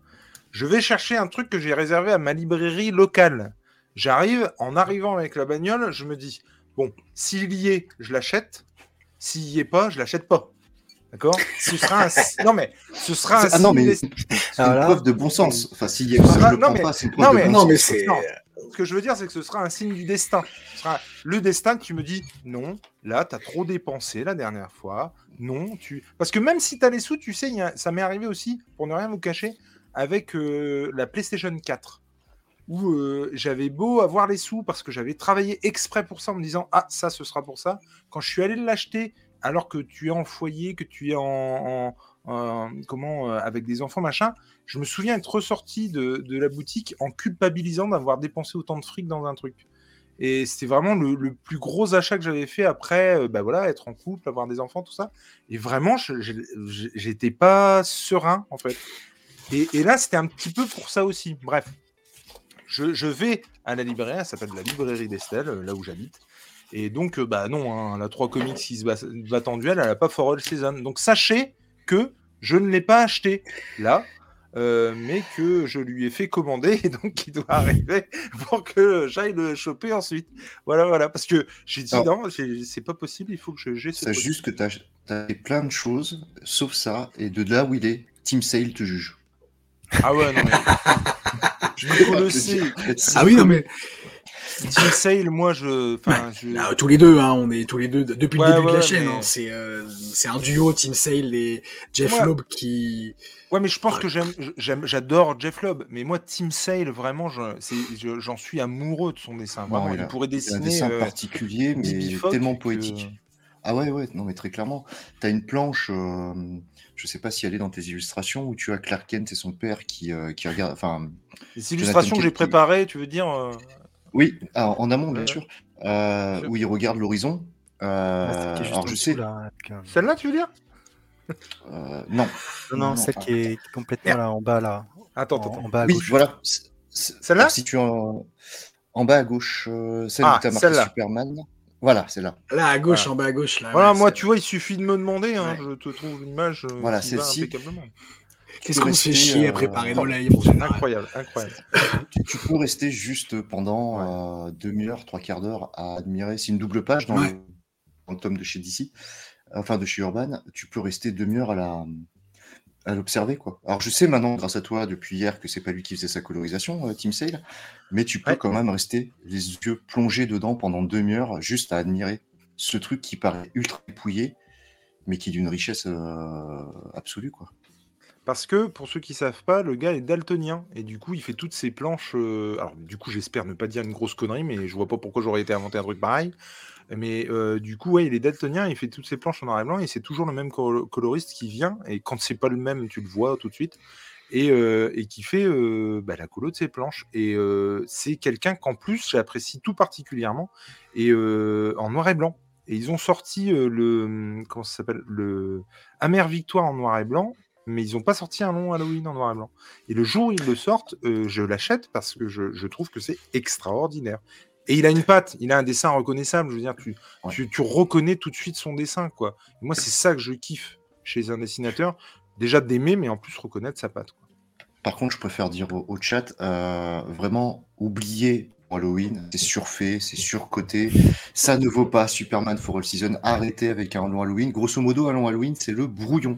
Je vais chercher un truc que j'ai réservé à ma librairie locale. J'arrive, en arrivant avec la bagnole, je me dis bon, s'il y est, je l'achète. S'il y est pas, je l'achète pas. D'accord? Ce sera un... Non, mais ce sera un. Ah non, mais c'est une preuve de bon sens. Enfin, s'il y a ça, je le prends pas, c'est une preuve de bon non, sens. Mais c'est... Ce que je veux dire, c'est que ce sera un signe du destin. Ce sera le destin que tu me dis non, là, tu as trop dépensé la dernière fois. Non, tu. Parce que même si tu as les sous, tu sais, y a... ça m'est arrivé aussi, pour ne rien vous cacher, avec euh, la PlayStation 4 où euh, j'avais beau avoir les sous parce que j'avais travaillé exprès pour ça en me disant ah ça ce sera pour ça quand je suis allé l'acheter alors que tu es en foyer, que tu es en, comment euh, avec des enfants machin, je me souviens être ressorti de, la boutique en culpabilisant d'avoir dépensé autant de fric dans un truc. Et c'était vraiment le, plus gros achat que j'avais fait après, euh, bah voilà, être en couple, avoir des enfants, tout ça. Et vraiment, j'étais pas serein en fait. Et, là, c'était un petit peu pour ça aussi. Bref, je, je vais à la librairie, ça s'appelle la librairie d'Estelle, là où j'habite. Et donc, euh, bah non, hein, la 3 comics qui se battent en duel, elle n'a pas For All Season. Donc sachez que je ne l'ai pas acheté là, euh, mais que je lui ai fait commander et donc il doit arriver pour que j'aille le choper ensuite. Voilà, voilà. Parce que j'ai dit non, c'est pas possible, il faut que j'ai ce. C'est juste que tu as, as, plein de choses, sauf ça, et de là où il est, Team Sale te juge. Ah ouais, non, mais. je le sais. Ah oui, non, mais. Team Sale, moi, je. Tous les deux, hein, on est tous les deux depuis le début de la chaîne. Hein, c'est euh, c'est un duo, Team Sale et Jeff Loeb qui. Ouais, mais je pense que j'aime, j'adore Jeff Loeb, mais moi, Team Sale, vraiment, j'en suis amoureux de son dessin. Vraiment, il, pourrait dessiner. un dessin euh, particulier, mais tellement poétique. Ah ouais, ouais, non, mais très clairement. Tu as une planche, euh, je sais pas si elle est dans tes illustrations, où tu as Clark Kent et son père qui, qui regardent. Enfin, Les illustrations que j'ai préparées, tu veux dire oui, en amont, bien sûr, euh, où il regarde l'horizon. Euh, alors, je sais. Celle-là, tu veux dire? Euh, non. non. Non, celle qui est complètement là, en bas, là. Attends, attends. En bas à oui, gauche. voilà. Celle-là? Si tu en... en bas à gauche, celle ah, où tu as marqué Superman. Voilà, c'est là. Là, à gauche, en bas à gauche. Là, voilà, moi, tu vois, il suffit de me demander. Hein, Je te trouve l'image. Voilà, celle-ci. Qu'est-ce qu'on se fait chier à préparer nos lives Incroyable, incroyable. tu, peux rester juste pendant euh, demi-heure, trois quarts d'heure à admirer. C'est une double page dans, le, tome de chez DC, enfin de chez Urban. Tu peux rester demi-heure à la à l'observer quoi. Alors je sais maintenant grâce à toi depuis hier que c'est pas lui qui faisait sa colorisation, euh, Team Sale, mais tu peux quand même rester les yeux plongés dedans pendant demi-heure juste à admirer ce truc qui paraît ultra épouillé, mais qui est d'une richesse euh, absolue quoi. Parce que, pour ceux qui savent pas, le gars est daltonien. Et du coup, il fait toutes ses planches. Euh, alors, du coup, j'espère ne pas dire une grosse connerie, mais je vois pas pourquoi j'aurais été inventé un truc pareil. Mais euh, du coup, ouais, il est daltonien, il fait toutes ses planches en noir et blanc, et c'est toujours le même coloriste qui vient. Et quand c'est pas le même, tu le vois tout de suite. Et, euh, qui fait bah, la colo de ses planches. Et c'est quelqu'un qu'en plus, j'apprécie tout particulièrement, et en noir et blanc. Et ils ont sorti le. Comment ça s'appelle Le Amère Victoire en noir et blanc mais ils n'ont pas sorti un long Halloween en noir et blanc. Et le jour où ils le sortent, euh, je l'achète parce que je, trouve que c'est extraordinaire. Et il a une patte, il a un dessin reconnaissable. Je veux dire, tu, tu, reconnais tout de suite son dessin, quoi. moi, c'est ça que je kiffe chez un dessinateur. Déjà d'aimer, mais en plus reconnaître sa patte. Par contre, je préfère dire au, chat, euh, vraiment, oubliez Halloween, c'est surfait, c'est surcoté, ça ne vaut pas Superman for All Season, arrêtez avec un long Halloween. Grosso modo, un long Halloween, c'est le brouillon.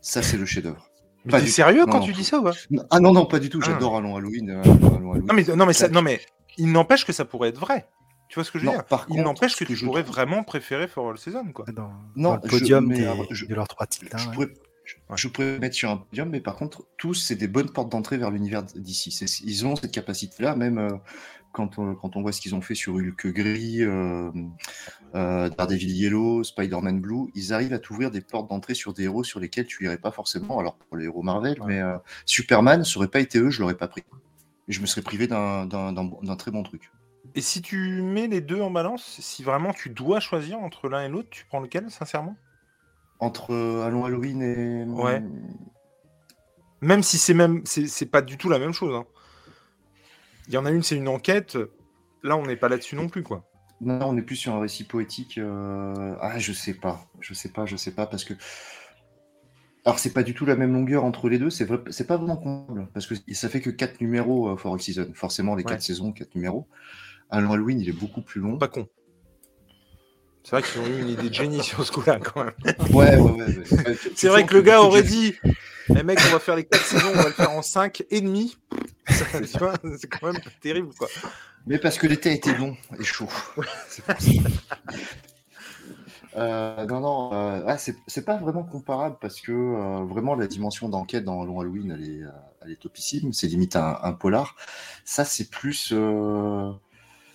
Ça, c'est le chef-d'œuvre. Pas du... sérieux quand tu dis ça ou pas? Ah non, non, pas du tout. J'adore ah. Halloween, Non, mais, non, mais, ça, non, mais il n'empêche que ça pourrait être vrai. Tu vois ce que je veux Non, dire? par Il n'empêche que que tu pourrais trouve- vraiment préférer For All Season, quoi. Dans, Non, dans le je- podium mais des- je- de leurs trois titres. hein, je ouais. pourrais, je, je pourrais mettre sur un podium, mais par contre, tous, c'est des bonnes portes d'entrée vers l'univers d'ici. Ils ont cette capacité-là, même euh, quand, on, quand on voit ce qu'ils ont fait sur Hulk Gris, euh, euh, Daredevil Yellow, Spider-Man Blue, ils arrivent à t'ouvrir des portes d'entrée sur des héros sur lesquels tu irais pas forcément. Alors, pour les héros Marvel, Ouais. mais euh, Superman, ça aurait pas été eux, je l'aurais pas pris. Je me serais privé d'un très bon truc. Et si tu mets les deux en balance, si vraiment tu dois choisir entre l'un et l'autre, tu prends lequel, sincèrement? Entre Allons Halloween et. Ouais. Même si c'est même, c'est pas du tout la même chose. hein. Il y en a une, c'est une enquête. Là, on n'est pas là-dessus non plus, quoi. Non, on est plus sur un récit poétique. euh, Ah, je sais pas, je sais pas, je sais pas, parce que. Alors, c'est pas du tout la même longueur entre les deux, c'est vrai, pas vraiment comparable, parce que ça fait que 4 numéros euh, for All Season. Forcément, les Ouais. 4 saisons, 4 numéros. Allons Halloween, il est beaucoup plus long. Pas con. C'est vrai qu'ils ont eu une idée de génie sur ce coup-là, quand même. Ouais, ouais, ouais. ouais. C'est vrai que le gars aurait dit Les mecs, on va faire les 4 saisons, on va le faire en 5 et demi. C'est quand même terrible, quoi. Mais parce que l'été a été long et chaud. Euh, non, non, euh, ah, c'est pas vraiment comparable parce que euh, vraiment la dimension d'enquête dans Long Halloween, elle est, euh, elle est topissime. C'est limite un, un polar. Ça, c'est plus.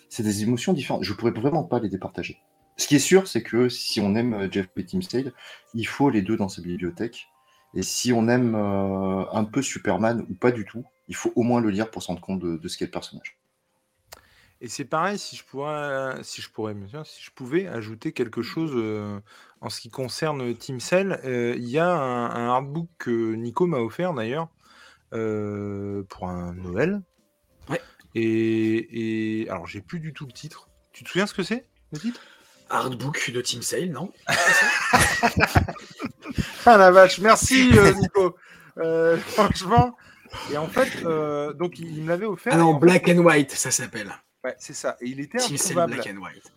c'est des émotions différentes. Je pourrais vraiment pas les départager. Ce qui est sûr, c'est que si on aime Jeff et Tim Sale, il faut les deux dans sa bibliothèque. Et si on aime euh, un peu Superman ou pas du tout, il faut au moins le lire pour se rendre compte de, de ce qu'est le personnage. Et c'est pareil, si je pourrais, si je pourrais, bien sûr, si je pouvais ajouter quelque chose euh, en ce qui concerne Team Cell, euh, il y a un, un artbook que Nico m'a offert d'ailleurs euh, pour un Noël. Ouais. Et, et alors j'ai plus du tout le titre. Tu te souviens ce que c'est le titre? Artbook de Team Sale, non Ah la vache, merci euh, Nico. Euh, franchement. Et en fait, euh, donc il, il me l'avait offert. Ah non, Black and White, ça s'appelle. Ouais, c'est ça. Et il était Team Sale introuvable. Black and White.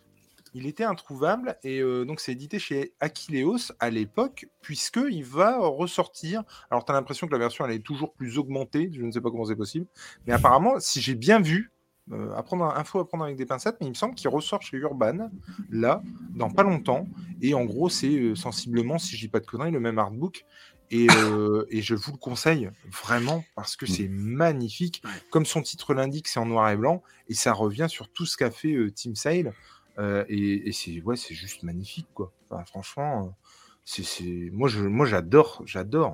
Il était introuvable et euh, donc c'est édité chez Aquileos à l'époque, puisqu'il va ressortir. Alors tu as l'impression que la version elle est toujours plus augmentée, je ne sais pas comment c'est possible, mais apparemment, si j'ai bien vu, euh, à prendre, info à prendre avec des pincettes, mais il me semble qu'il ressort chez Urban, là, dans pas longtemps, et en gros c'est euh, sensiblement, si je dis pas de conneries, le même artbook. Et, euh, et je vous le conseille vraiment parce que c'est magnifique. Ouais. Comme son titre l'indique, c'est en noir et blanc et ça revient sur tout ce qu'a fait euh, Team Sale. Et et c'est ouais, c'est juste magnifique quoi. Enfin, franchement, c'est c'est moi je moi j'adore j'adore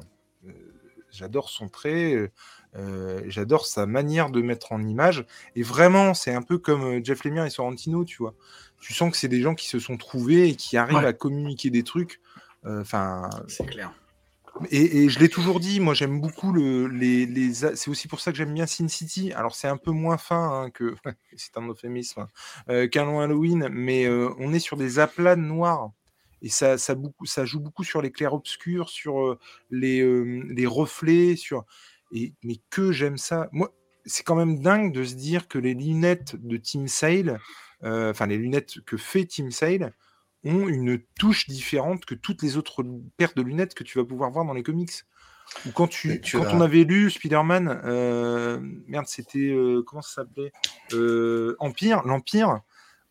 j'adore son trait, euh, j'adore sa manière de mettre en image. Et vraiment, c'est un peu comme euh, Jeff Lemire et Sorrentino, tu vois. Tu sens que c'est des gens qui se sont trouvés et qui arrivent Ouais. à communiquer des trucs. Euh, Enfin, C'est clair. et, et je l'ai toujours dit, moi j'aime beaucoup le, les, C'est aussi pour ça que j'aime bien Sin City. Alors c'est un peu moins fin hein, que. c'est un euphémisme. hein, euh, qu'un long Halloween, mais euh, on est sur des aplats de noir. Et ça, ça, beaucoup, ça joue beaucoup sur les clairs-obscurs, sur euh, les, euh, les reflets, sur. Et, mais que j'aime ça. Moi, c'est quand même dingue de se dire que les lunettes de Team Sale, euh, enfin les lunettes que fait Team Sale, ont une touche différente que toutes les autres paires de lunettes que tu vas pouvoir voir dans les comics. Ou quand, tu, quand as- on avait lu Spider-Man, euh, merde, c'était. euh, comment ça s'appelait Empire, l'Empire,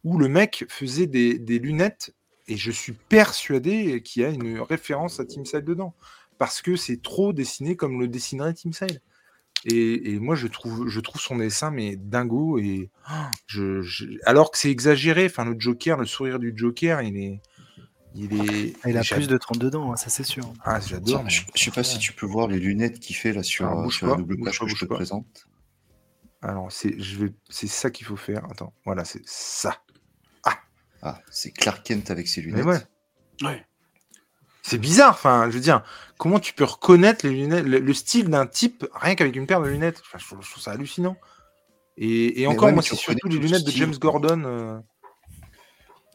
où le mec faisait des, des lunettes, et je suis persuadé qu'il y a une référence à Team Sale dedans. Parce que c'est trop dessiné comme le dessinerait Team Sale. Et, et moi, je trouve, je trouve son dessin, mais dingo. Et oh, je, je- alors que c'est exagéré. Enfin, le Joker, le sourire du Joker, il est. Il est. Ah, Il a plus de 30 dedans, hein, ça c'est sûr. Ah, j'adore. Je, je sais pas si tu peux voir les lunettes qu'il fait là sur, Alors, sur la double page que je te pas. présente. Alors, c'est, je vais, c'est ça qu'il faut faire. Attends, voilà, c'est ça. Ah, c'est Clark Kent avec ses Mais lunettes. ouais. Ouais. C'est bizarre. Enfin, je veux dire, comment tu peux reconnaître les lunettes, le, le style d'un type rien qu'avec une paire de lunettes? Enfin, je, trouve, je trouve ça hallucinant. Et, et encore, ouais, moi, c'est surtout les lunettes de James. Gordon. euh,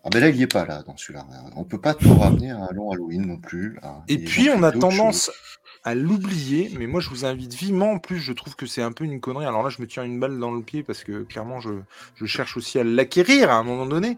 Ah ben là, il y est pas là dans celui-là. On peut pas tout ramener à un long Halloween non plus. là. Et puis, on a tendance choses. à l'oublier, mais moi, je vous invite vivement. En plus, je trouve que c'est un peu une connerie. Alors là, je me tire une balle dans le pied parce que clairement, je, je cherche aussi à l'acquérir à un moment donné.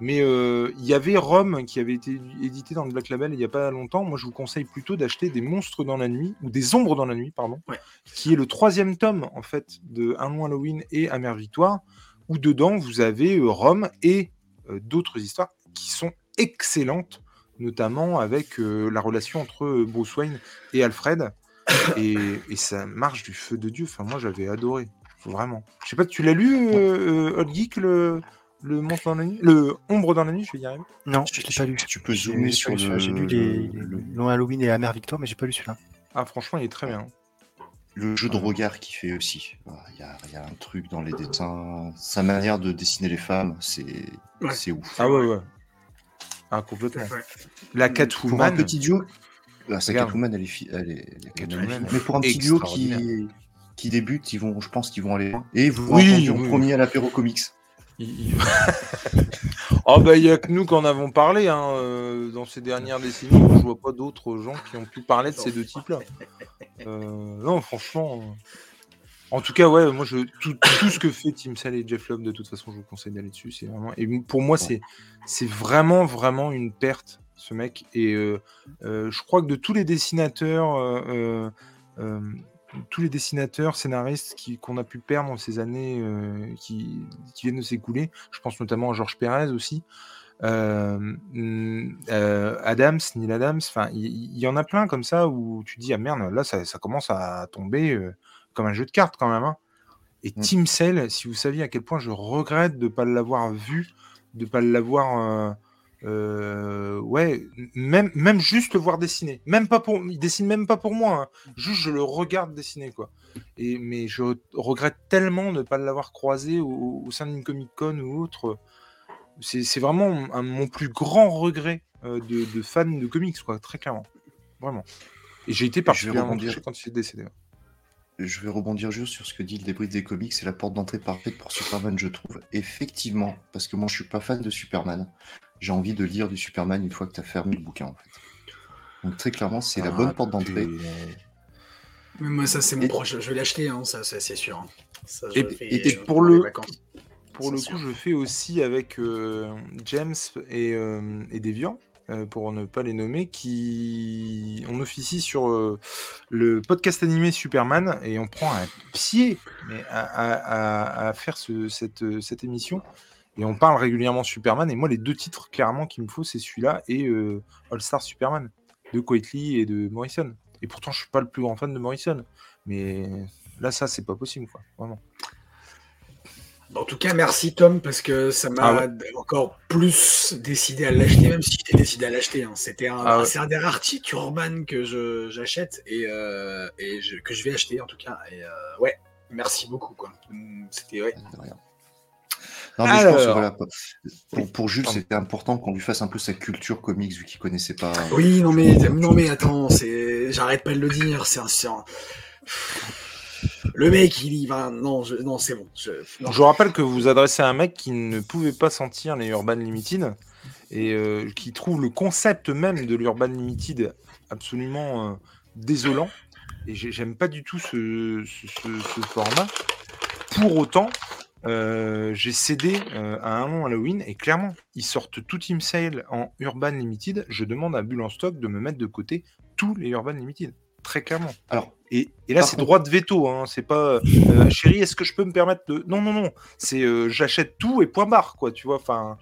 Mais euh, il y avait Rome qui avait été édité dans le Black Label il n'y a pas longtemps. Moi, je vous conseille plutôt d'acheter des Monstres dans la nuit, ou des Ombres dans la nuit, pardon, Ouais. qui est le troisième tome, en fait, de Un long Halloween et Amère Victoire, où dedans vous avez euh, Rome et euh, d'autres histoires qui sont excellentes, notamment avec euh, la relation entre Bruce Wayne et Alfred. Et, et ça marche du feu de Dieu. Enfin, moi, j'avais adoré. Vraiment. Je sais pas, tu l'as lu, euh, euh, Old Geek, le, le monstre dans la nuit? Le ombre dans la nuit, je vais y arriver. Non, je l'ai pas lu. Tu peux zoomer sur le, celui-là. J'ai lu les le- Long Halloween et la mère Victoire, mais j'ai pas lu celui-là. Ah, franchement, il est très bien. le jeu de regard qu'il fait aussi. Il y, a, il y a un truc dans les dessins. Sa manière de dessiner les femmes, c'est Ouais. c'est ouf. Ah ouais, ouais. Ah, complètement. La Pour un Catwoman. petit duo, ah, sa Regarde. Catwoman, elle est, elle est, elle est Catwoman, Mais pour un petit duo qui, qui débute, ils vont, je pense qu'ils vont aller. Et vous Oui, oui, entendu en oui. premier à l'apéro comics. Il- oh bah il y a que nous qui en avons parlé hein, euh, dans ces dernières décennies. Je vois pas d'autres gens qui ont pu parler de ces deux types-là. Euh, non, franchement. euh, En tout cas, ouais, moi je tout, ce que fait Tim Sale et Jeff Lobb, de toute façon, je vous conseille d'aller dessus. C'est vraiment pour moi c'est c'est vraiment vraiment une perte ce mec. Et je crois que de tous les dessinateurs. Tous les dessinateurs, scénaristes qui- qu'on a pu perdre ces années euh, qui, qui viennent de s'écouler, je pense notamment à Georges Pérez aussi, euh, euh, Adams, Neil Adams, enfin, il y, en a plein comme ça où tu dis, ah merde, là, ça, ça commence à tomber comme un jeu de cartes quand même. hein. Et Mm. Tim Sale, si vous saviez à quel point je regrette de ne pas l'avoir vu, de ne pas l'avoir. Euh, ouais, même, même juste le voir dessiner. Même pas pour, il dessine même pas pour moi. hein. Juste, je le regarde dessiner, quoi. Et, mais je regrette tellement de ne pas l'avoir croisé au, au sein d'une Comic Con ou autre. C'est vraiment un- mon plus grand regret euh, de, de fan de comics, quoi, très clairement. Vraiment. Et j'ai été particulièrement touché quand il est décédé. Je vais rebondir juste sur ce que dit le débris des comics. C'est la porte d'entrée parfaite pour Superman, je trouve. Effectivement, parce que moi, je suis pas fan de Superman. J'ai envie de lire du Superman une fois que tu as fermé le bouquin, en fait. Donc, très clairement, c'est la Ah, bonne porte d'entrée. Mais moi, ça, c'est mon Et- proche. Je vais l'acheter, hein, ça, ça, c'est sûr. hein. Ça, je Et- le fais, et- et je- pour le-. Pour le coup, je fais aussi avec euh, James et, euh, et Deviant, euh, pour ne pas les nommer, qui on officie sur euh, le podcast animé Superman et on prend un pied mais à, à- à- à faire ce- cette, cette émission. Et on parle régulièrement Superman. Et moi, les deux titres clairement qu'il me faut, c'est celui-là et euh, All Star Superman de Quitely et de Morrison. Et pourtant, je suis pas le plus grand fan de Morrison. Mais là, ça, c'est pas possible, quoi. Vraiment. En tout cas, merci Tom, parce que ça m'a Ah encore plus décidé à l'acheter, même si j'étais décidé à l'acheter. hein. C'était un, Ah ouais. c'est un des rares titres Urban que je- j'achète et, euh, et je- que je vais acheter en tout cas. Et euh, ouais, merci beaucoup. C'était ouais. Non, mais je pense que Alors. voilà, pour, Jules, c'était important qu'on lui fasse un peu sa culture comics, vu qu'il connaissait pas. Oui, non mais non mais attends, c'est j'arrête pas de le dire. C'est un, c'est un- Le mec, il y va. Non, je... non, c'est bon. Je... non. Je vous rappelle que vous vous adressez à un mec qui ne pouvait pas sentir les Urban Limited et euh, qui trouve le concept même de l'Urban Limited absolument euh, désolant. Et j'ai- j'aime pas du tout ce, ce- ce- ce format. Pour autant, euh, j'ai cédé euh, à un an Halloween et clairement, ils sortent tout Team Sale en Urban Limited. Je demande à Bulle en stock de me mettre de côté tous les Urban Limited. Très clairement. Alors, Et, et là, c'est contre- droit de veto. Hein. C'est pas, euh, chérie, est-ce que je peux me permettre de. Non, non, non. C'est j'achète tout et point barre, quoi. Tu vois. Enfin.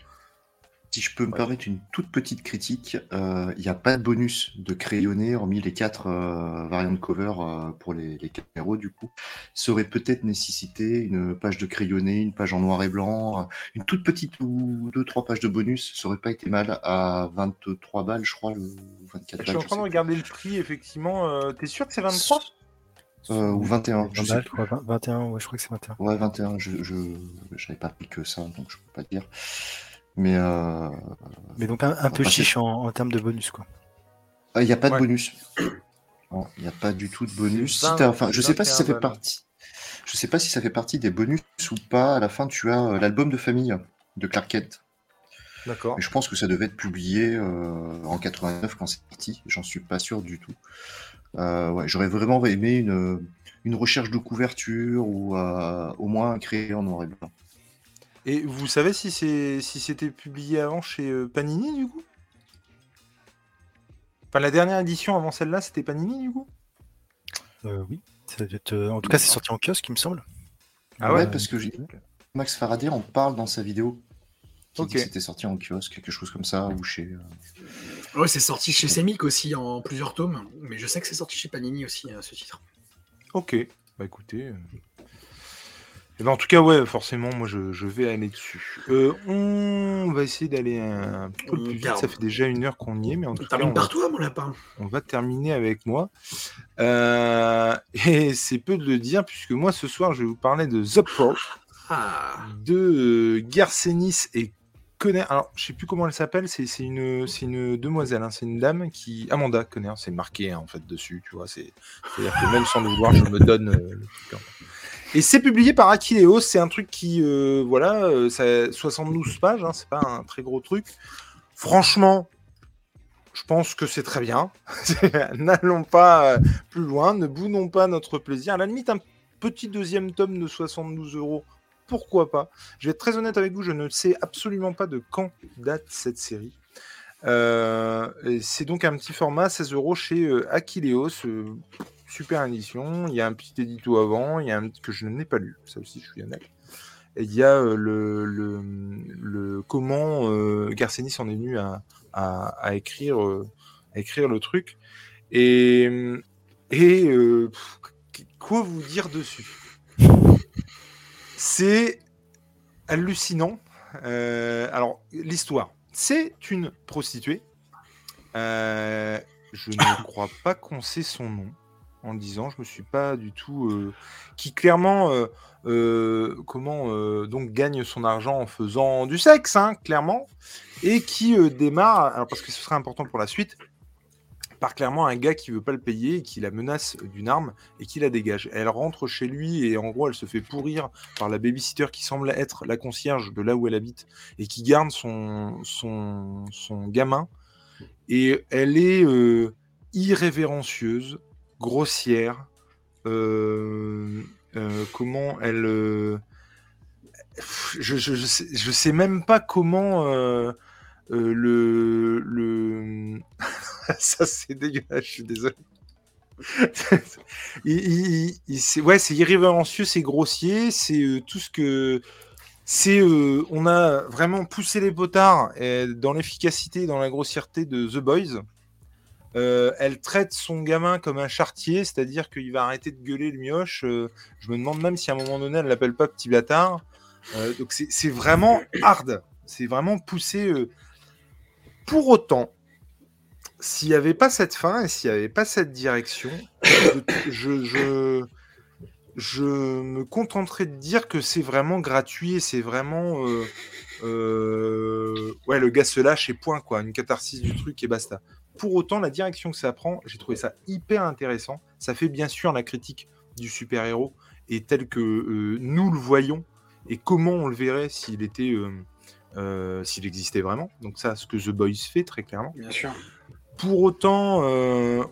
Si je peux me Ouais. permettre une toute petite critique, euh, il n'y a pas de bonus de crayonné, hormis les quatre euh, variantes de cover euh, pour les, les quatre héros, du coup. Ça aurait peut-être nécessité une page de crayonné, une page en noir et blanc, euh, une toute petite ou deux, trois pages de bonus. Ça aurait pas été mal à 23 balles, je crois, le, ou 24 Je balles. suis en je train de regarder le prix, effectivement. Euh, T'es sûr que c'est 23 plus. Euh, ou 21, je 20 sais balles, plus. je crois, 20 21, ouais, je crois que c'est 21. Ouais, 21, je je j'avais pas pris que ça, donc je peux pas dire. Mais euh, Mais donc un, un peu chiche en, en termes de bonus, quoi. il n'y a pas de Ouais. bonus. Il n'y a pas du tout de bonus. C'est Si 20, t'as- enfin, je c'est sais pas si ça fait 21 partie. Je sais pas si ça fait partie des bonus ou pas. À la fin, tu as euh, l'album de famille de Clark Kent. D'accord. Mais je pense que ça devait être publié euh, en 89 quand c'est sorti. J'en suis pas sûr du tout. Euh, ouais, j'aurais vraiment aimé une, une recherche de couverture ou euh, au moins créer en noir et blanc. Et vous savez si c'est si c'était publié avant chez euh, Panini, du coup? Enfin, la dernière édition avant celle-là, c'était Panini, du coup? Euh, oui. Ça doit être, euh, en tout cas, c'est sorti en kiosque, il me semble. Ah ouais, Euh, parce que Max Faraday en parle dans sa vidéo. Qui Ok. dit que c'était sorti en kiosque, quelque chose comme ça, ou chez. Ouais, c'est sorti chez Semic aussi en plusieurs tomes, mais je sais que c'est sorti chez Panini aussi, euh, ce titre. Ok, bah écoutez. Eh ben, en tout cas, ouais, forcément, moi je, je vais aller dessus. Euh, on va essayer d'aller un peu On plus vite. garde. Ça fait déjà une heure qu'on y est, mais en tout cas, Termine on va, par toi, mon lapin. on va terminer avec moi. Euh, et c'est peu de le dire, puisque moi ce soir, je vais vous parler de The Pro, Ah, de euh, Garcenis et Conner. Alors, je sais plus comment elle s'appelle, c'est une, une demoiselle, hein, c'est une dame qui. Amanda Conner, c'est marqué hein, en fait dessus, tu vois. c'est- C'est-à-dire que même sans le vouloir, je me donne euh, le truc. hein. Et c'est publié par Akileos, c'est un truc qui, euh, voilà, euh, ça, 72 pages, hein, c'est pas un très gros truc. Franchement, je pense que c'est très bien. N'allons pas euh, plus loin, ne boudons pas notre plaisir. À la limite, un petit deuxième tome de 72 euros, pourquoi pas Je vais être très honnête avec vous, je ne sais absolument pas de quand date cette série. C'est donc un petit format, 16 euros chez euh, super édition. Il y a un petit édito avant, il y a un que je n'ai pas lu, ça aussi je suis honnête. Et il y a euh, le, le, le- comment euh, Garcenis en est venu à, à, à écrire, euh, à écrire le truc. Et, et euh, quoi vous dire dessus? C'est hallucinant. Alors, l'histoire. C'est une prostituée. Je ne crois pas qu'on sait son nom en disant, je me suis pas du tout. euh, qui clairement, euh, euh, comment donc gagne son argent en faisant du sexe, hein, clairement, et qui démarre, alors parce que ce serait important pour la suite, par clairement un gars qui veut pas le payer, qui la menace d'une arme et qui la dégage. Elle rentre chez lui et en gros elle se fait pourrir par la babysitter qui semble être la concierge de là où elle habite et qui garde son, son, son gamin. Et elle est irrévérencieuse, grossière. euh, euh, comment elle. euh, je, je, sais, même pas comment le. le... Ça, c'est dégueulasse, je suis désolé. c'est, ouais, c'est irrévérencieux, c'est grossier, c'est tout ce que. C'est, on a vraiment poussé les potards dans l'efficacité dans la grossièreté de The Boys. Euh, elle traite son gamin comme un chartier, c'est-à-dire qu'il va arrêter de gueuler le mioche. euh, je me demande même si à un moment donné elle l'appelle pas petit bâtard. Euh, donc c'est vraiment hard, c'est vraiment poussé. Pour autant, s'il n'y avait pas cette fin et s'il n'y avait pas cette direction, je me contenterais de dire que c'est vraiment gratuit et c'est vraiment. Euh, ouais, le gars se lâche et point, quoi. Une catharsis du truc et basta. Pour autant, la direction que ça prend, j'ai trouvé ça hyper intéressant. Ça fait bien sûr la critique du super-héros et tel que euh, nous le voyons et comment on le verrait s'il était. euh, s'il existait vraiment. Donc ça, ce que The Boys fait très clairement. bien sûr. Pour autant, on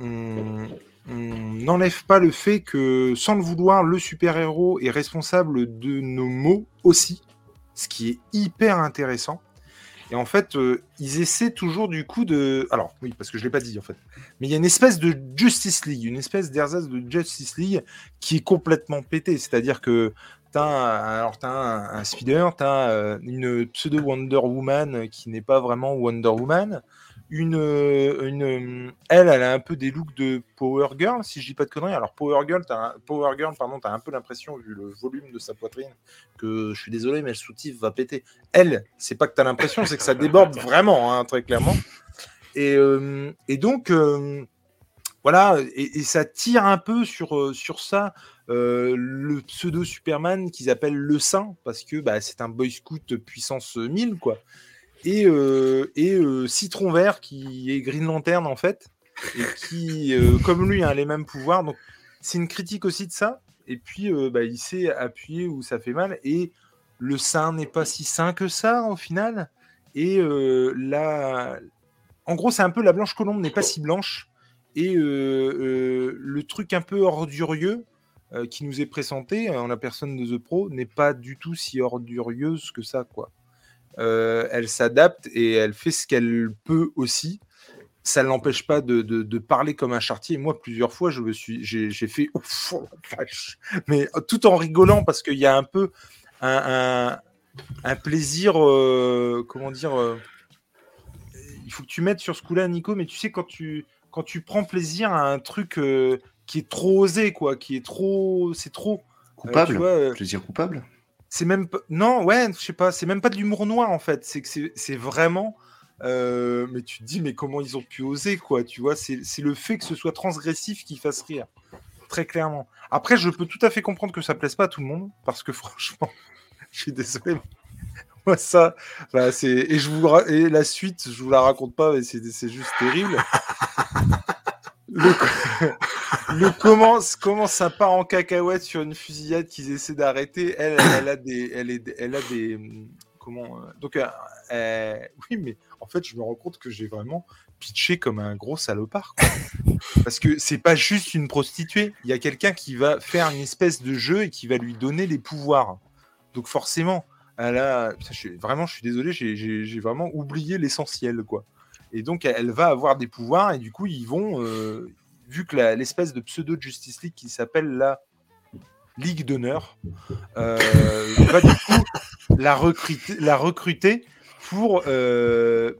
on- on n'enlève pas le fait que, sans le vouloir, le super-héros est responsable de nos maux aussi, ce qui est hyper intéressant. Et en fait, euh, ils essaient toujours du coup de... Alors, oui, parce que je ne l'ai pas dit en fait. Mais il y a une espèce de Justice League, une espèce d'ersatz de Justice League qui est complètement pété. C'est-à-dire que tu as, alors, t'as un, un Spider, tu as une pseudo Wonder Woman qui n'est pas vraiment Wonder Woman une, euh, une euh, elle, elle a un peu des looks de Power Girl, si je dis pas de conneries. Alors Power Girl, un, Power Girl, pardon, t'as un peu l'impression vu le volume de sa poitrine que je suis désolé, mais le soutif va péter. Elle, c'est pas que t'as l'impression, c'est que ça déborde vraiment, hein, très clairement. Et, euh, et donc euh, voilà, et, et ça tire un peu sur sur ça. euh, le pseudo Superman qu'ils appellent le Saint parce que bah, c'est un boy scout puissance 1000 quoi et, euh, euh, Citron Vert qui est Green Lantern en fait, et qui, euh, comme lui, a les mêmes pouvoirs. Donc c'est une critique aussi de ça. Et puis bah, il sait appuyer où ça fait mal. Et le saint n'est pas si sain que ça au final. Et la... en gros, c'est un peu la blanche colombe n'est pas si blanche. Et le truc un peu ordurieux qui nous est présenté en la personne de The Pro n'est pas du tout si ordurieuse que ça, quoi. Euh, elle s'adapte et elle fait ce qu'elle peut aussi. Ça ne l'empêche pas de, de- de parler comme un chartier. Moi, plusieurs fois, je me suis, j'ai, fait, Ouf, oh vache. mais tout en rigolant parce qu'il y a un peu un, un, un plaisir, euh, comment dire, euh, il faut que tu mettes sur ce coup-là, Nico, mais tu sais, quand tu, quand tu prends plaisir à un truc euh, qui est trop osé, quoi, qui est trop, c'est trop. Coupable tu vois, Plaisir coupable C'est même pas, non, ouais, je sais pas, c'est même pas de l'humour noir en fait, c'est que c'est- vraiment. euh, mais tu te dis, mais comment ils ont pu oser, quoi, tu vois, c'est le fait que ce soit transgressif qui fasse rire, très clairement. Après, je peux tout à fait comprendre que ça plaise pas à tout le monde, parce que franchement, je suis désolé. Moi, ça, bah, c'est. Et, je vous et la suite, je vous la raconte pas, mais c'est juste terrible. Le, le comment, comment ça part en cacahuète sur une fusillade qu'ils essaient d'arrêter? Elle, elle a des. Elle, est, elle a des. hum, Comment. euh, Donc, euh, euh, oui, mais en fait, je me rends compte que j'ai vraiment pitché comme un gros salopard. Parce que c'est pas juste une prostituée. Il y a quelqu'un qui va faire une espèce de jeu et qui va lui donner des pouvoirs. Donc, forcément, elle a. Vraiment, je suis désolé, j'ai vraiment oublié l'essentiel, quoi. Et donc, elle- va avoir des pouvoirs, et du coup, ils vont, euh, vu que l'espèce de pseudo Justice League qui s'appelle la Ligue d'honneur, euh, va du coup la recruter, pour. euh,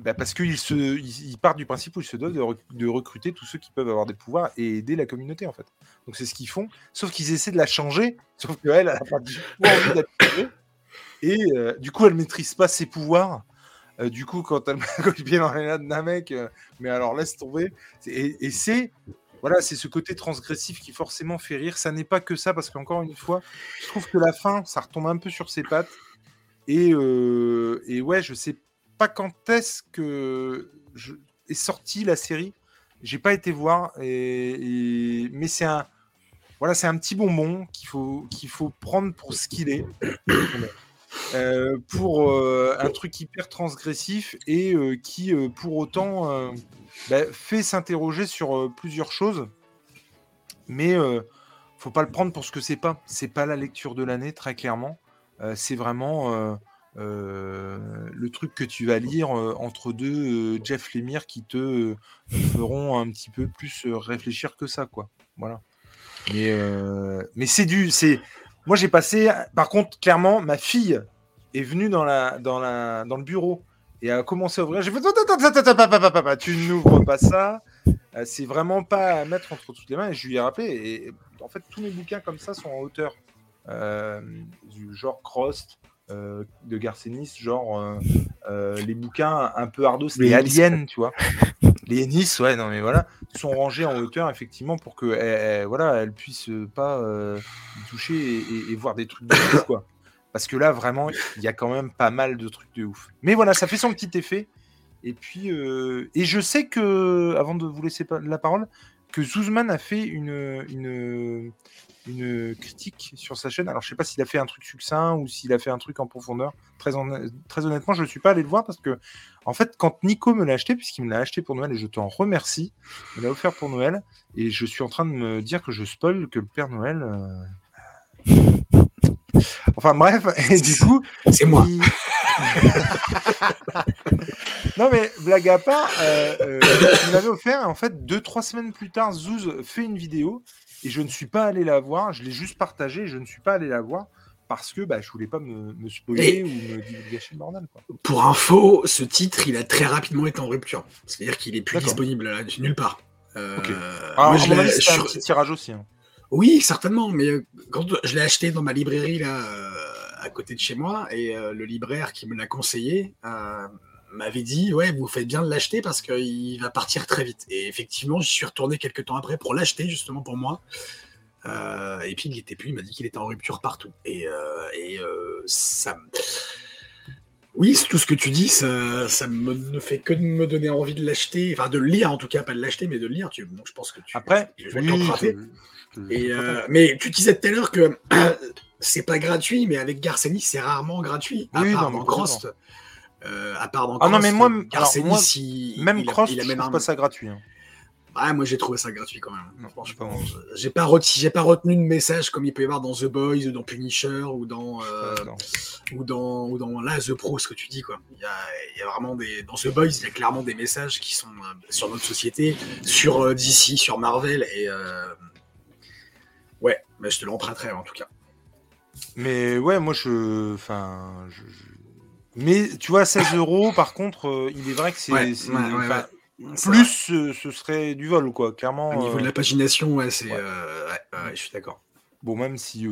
bah, parce qu'il se, il, il part du principe où il se doit de, rec- de recruter tous ceux qui peuvent avoir des pouvoirs et aider la communauté en fait. Donc c'est ce qu'ils font, sauf qu'ils essaient de la changer, sauf qu'elle elle a pas du tout envie d'être. Et du coup, elle maîtrise pas ses pouvoirs. Euh, du coup, quand elle de pied dans les nattes d'un mec, euh, mais alors laisse tomber. Et, c'est voilà, c'est ce côté transgressif qui forcément fait rire. Ça n'est pas que ça, parce qu'encore une fois, je trouve que la fin, ça retombe un peu sur ses pattes. Et, euh, ouais, je sais pas quand est-ce que est sortie la série. J'ai pas été voir, mais c'est un voilà, un petit bonbon qu'il faut qu'il faut prendre pour ce qu'il est. Euh, pour euh, un truc hyper transgressif et euh, qui, pour autant, bah, fait s'interroger sur plusieurs choses. Mais faut pas le prendre pour ce que c'est pas. C'est pas la lecture de l'année, très clairement. C'est vraiment le truc que tu vas lire entre deux Jeff Lemire qui te feront un petit peu plus réfléchir que ça, quoi. Voilà. Mais, mais c'est du. c'est Moi, j'ai passé. Par contre, clairement, ma fille est venue dans, la, dans, la, dans le bureau et a commencé à ouvrir. J'ai fait. Attends, Tu n'ouvres pas ça. Euh, c'est vraiment pas à mettre entre toutes les mains. Je lui ai rappelé. Et en fait, tous mes bouquins comme ça sont en hauteur. Euh, du genre Crost, euh, de Garcenis, genre euh, euh, les bouquins un peu ardos, Les les aliens, tu vois. Les Ennis, ouais, non mais voilà, sont rangés en hauteur effectivement pour que elle, elle- voilà, elle puisse pas euh, y toucher et, et- et voir des trucs de ouf, quoi. Parce que là, vraiment, il y a quand même pas mal de trucs de ouf. Mais voilà, ça fait son petit effet. Et puis, euh, et je sais que, avant de vous laisser la parole, que Zuzman a fait une, une, une critique sur sa chaîne. Alors, je sais pas s'il a fait un truc succinct ou s'il a fait un truc en profondeur. Très, très honnêtement, je ne suis pas allé le voir parce que, en fait, quand Nico me l'a acheté, puisqu'il me l'a acheté pour Noël et je t'en remercie, il me l'a offert pour Noël et je suis en train de me dire que je spoil que le Père Noël. euh, Enfin bref, et du coup, C'est moi. il- non mais blague à part, euh, euh, il m'avait offert et en fait deux trois semaines plus tard, Zouz fait une vidéo et je ne suis pas allé la voir, je l'ai juste partagée, et je ne suis pas allé la voir parce que bah, je voulais pas me, me spoiler Et- ou me gâcher le bordel. Quoi. Pour info, ce titre, il a très rapidement été en rupture. C'est-à-dire qu'il est plus disponible là, nulle part. Euh, Ok. moi, je l'ai- un sur- petit tirage aussi. hein. Oui, certainement, mais euh, quand je l'ai acheté dans ma librairie là, euh, à côté de chez moi, et euh, le libraire qui me l'a conseillé euh, m'avait dit Ouais, vous faites bien de l'acheter parce qu'il va partir très vite. Et effectivement, j'y suis retourné quelques temps après pour l'acheter, justement pour moi. Euh, et puis il était plus, il m'a dit qu'il était en rupture partout. Et, euh, et euh, ça. Oui, tout ce que tu dis, ça, ça me, ne fait que de me donner envie de l'acheter, enfin de le lire en tout cas, pas de l'acheter, mais de le lire. Tu, donc je pense que tu. Après, je vais oui, Et, mais tu disais tout à l'heure que c'est pas gratuit, mais avec Garcenis, c'est rarement gratuit. À Oui, part non, Crost. Euh, à part dans Ah non, mais moi, Garcenis, moi, il- Même il a- Cross, il je trouve un- pas ça gratuit. hein. Ah, moi j'ai trouvé ça gratuit quand même. Non, Franchement, je- j'ai pas, reti- j'ai pas retenu de message comme il peut y avoir dans The Boys ou dans Punisher ou dans, euh, ou dans, ou dans là, The Pro, ce que tu dis. Quoi. Il, y a, il y a vraiment des. Dans The Boys, il y a clairement des messages qui sont euh, sur notre société, sur euh, DC, sur Marvel. Et. euh, Ouais, mais je te l'emprunterai en tout cas. Mais ouais, moi je. Enfin. je- je- Mais tu vois, 16 euros, par contre, euh, il est vrai que c'est. Ouais, c'est- ouais, ouais, enfin, C'est Plus, vrai. ce, ce serait du vol, quoi. Clairement. Au niveau euh, de la pagination, ouais, c'est. ouais. euh, ouais, ouais, je suis d'accord. Bon, même si euh,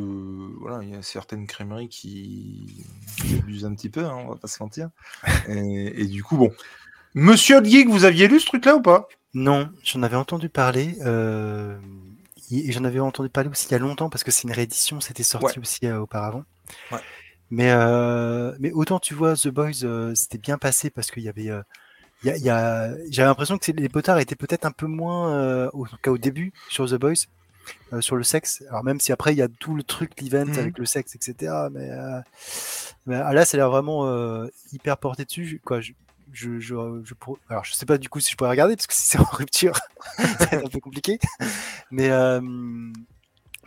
voilà, il y a certaines crèmeries qui, qui abusent un petit peu, hein, on va pas se mentir. Et, et du coup, bon. Monsieur Geek, vous aviez lu ce truc-là ou pas? Non, j'en avais entendu parler. euh, et j'en avais entendu parler aussi il y a longtemps parce que c'est une réédition, c'était sorti aussi euh, auparavant. Ouais. Mais, euh, mais autant tu vois, The Boys, euh, c'était bien passé parce qu'il y avait. euh, il y a, il y a- J'avais l'impression que les potards étaient peut-être un peu moins, euh, au, cas au début, sur The Boys, euh, sur le sexe. Alors même si après il y a tout le truc, l'event Mhm. avec le sexe, etc. Mais, euh, mais, ah, là, ça a l'air vraiment euh, hyper porté dessus. Quoi. Je, je, je, je pour- Alors je sais pas du coup si je pourrais regarder parce que si c'est en rupture, c'est un peu compliqué. Mais, euh,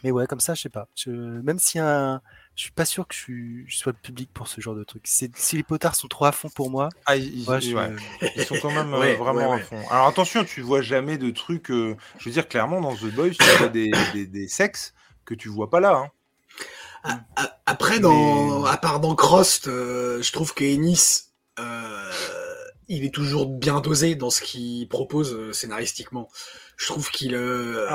mais ouais, comme ça, je sais pas. Je, même si un. Je suis pas sûr que je, suis- je sois le public pour ce genre de truc. Si les potards sont trop à fond pour moi, ah, ils, ouais, ils- je- ouais. Ils sont quand même euh, Ouais, vraiment ouais, à fond. Alors attention, tu vois jamais de trucs. euh, je veux dire, clairement, dans The Boys, tu vois des, des, des sexes que tu vois pas là. hein. Après, dans, Mais- à part dans Crost, euh, je trouve que Ennis, euh, il est toujours bien dosé dans ce qu'il propose euh, scénaristiquement. Je trouve qu'il, euh,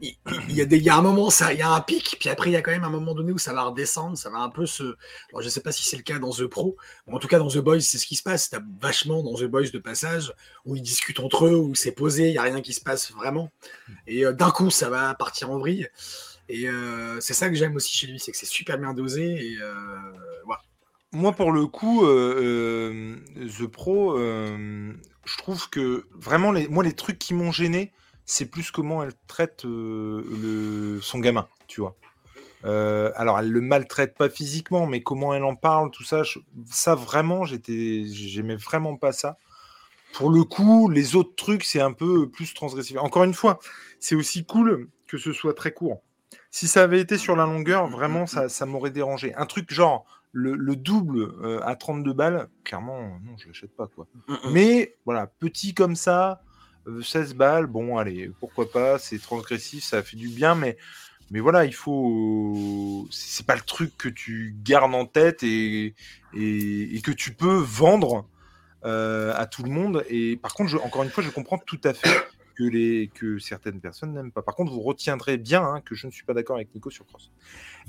il, il y a des, il y a un moment, ça, il y a un pic, puis après il y a quand même un moment donné où ça va redescendre, ça va un peu se. Alors je sais pas si c'est le cas dans The Pro, mais en tout cas dans The Boys, c'est ce qui se passe. T'as vachement dans The Boys de passage où ils discutent entre eux, où c'est posé, il y a rien qui se passe vraiment, et euh, d'un coup ça va partir en vrille. Et euh, c'est ça que j'aime aussi chez lui, c'est que c'est super bien dosé. Et. Moi, pour le coup, euh, euh, The Pro, euh, je trouve que vraiment, les, moi, les trucs qui m'ont gêné, c'est plus comment elle traite son gamin, tu vois. Alors, elle le maltraite pas physiquement, mais comment elle en parle, tout ça, ça vraiment, j'étais, j'aimais vraiment pas ça. Pour le coup, les autres trucs, c'est un peu plus transgressif. Encore une fois, c'est aussi cool que ce soit très court. Si ça avait été sur la longueur, vraiment, ça, ça m'aurait dérangé. Un truc genre le, le double euh, à 32 balles, clairement, non, je l'achète pas, quoi. Mais voilà, petit comme ça, euh, 16 balles, bon, allez, pourquoi pas, c'est transgressif, ça fait du bien, mais, mais voilà, il faut. C'est c'est pas le truc que tu gardes en tête et, et, et que tu peux vendre euh, à tout le monde. Et par contre, je- encore une fois, je comprends tout à fait que, les, que certaines personnes n'aiment pas. Par contre, vous retiendrez bien hein, que je ne suis pas d'accord avec Nico sur Cross.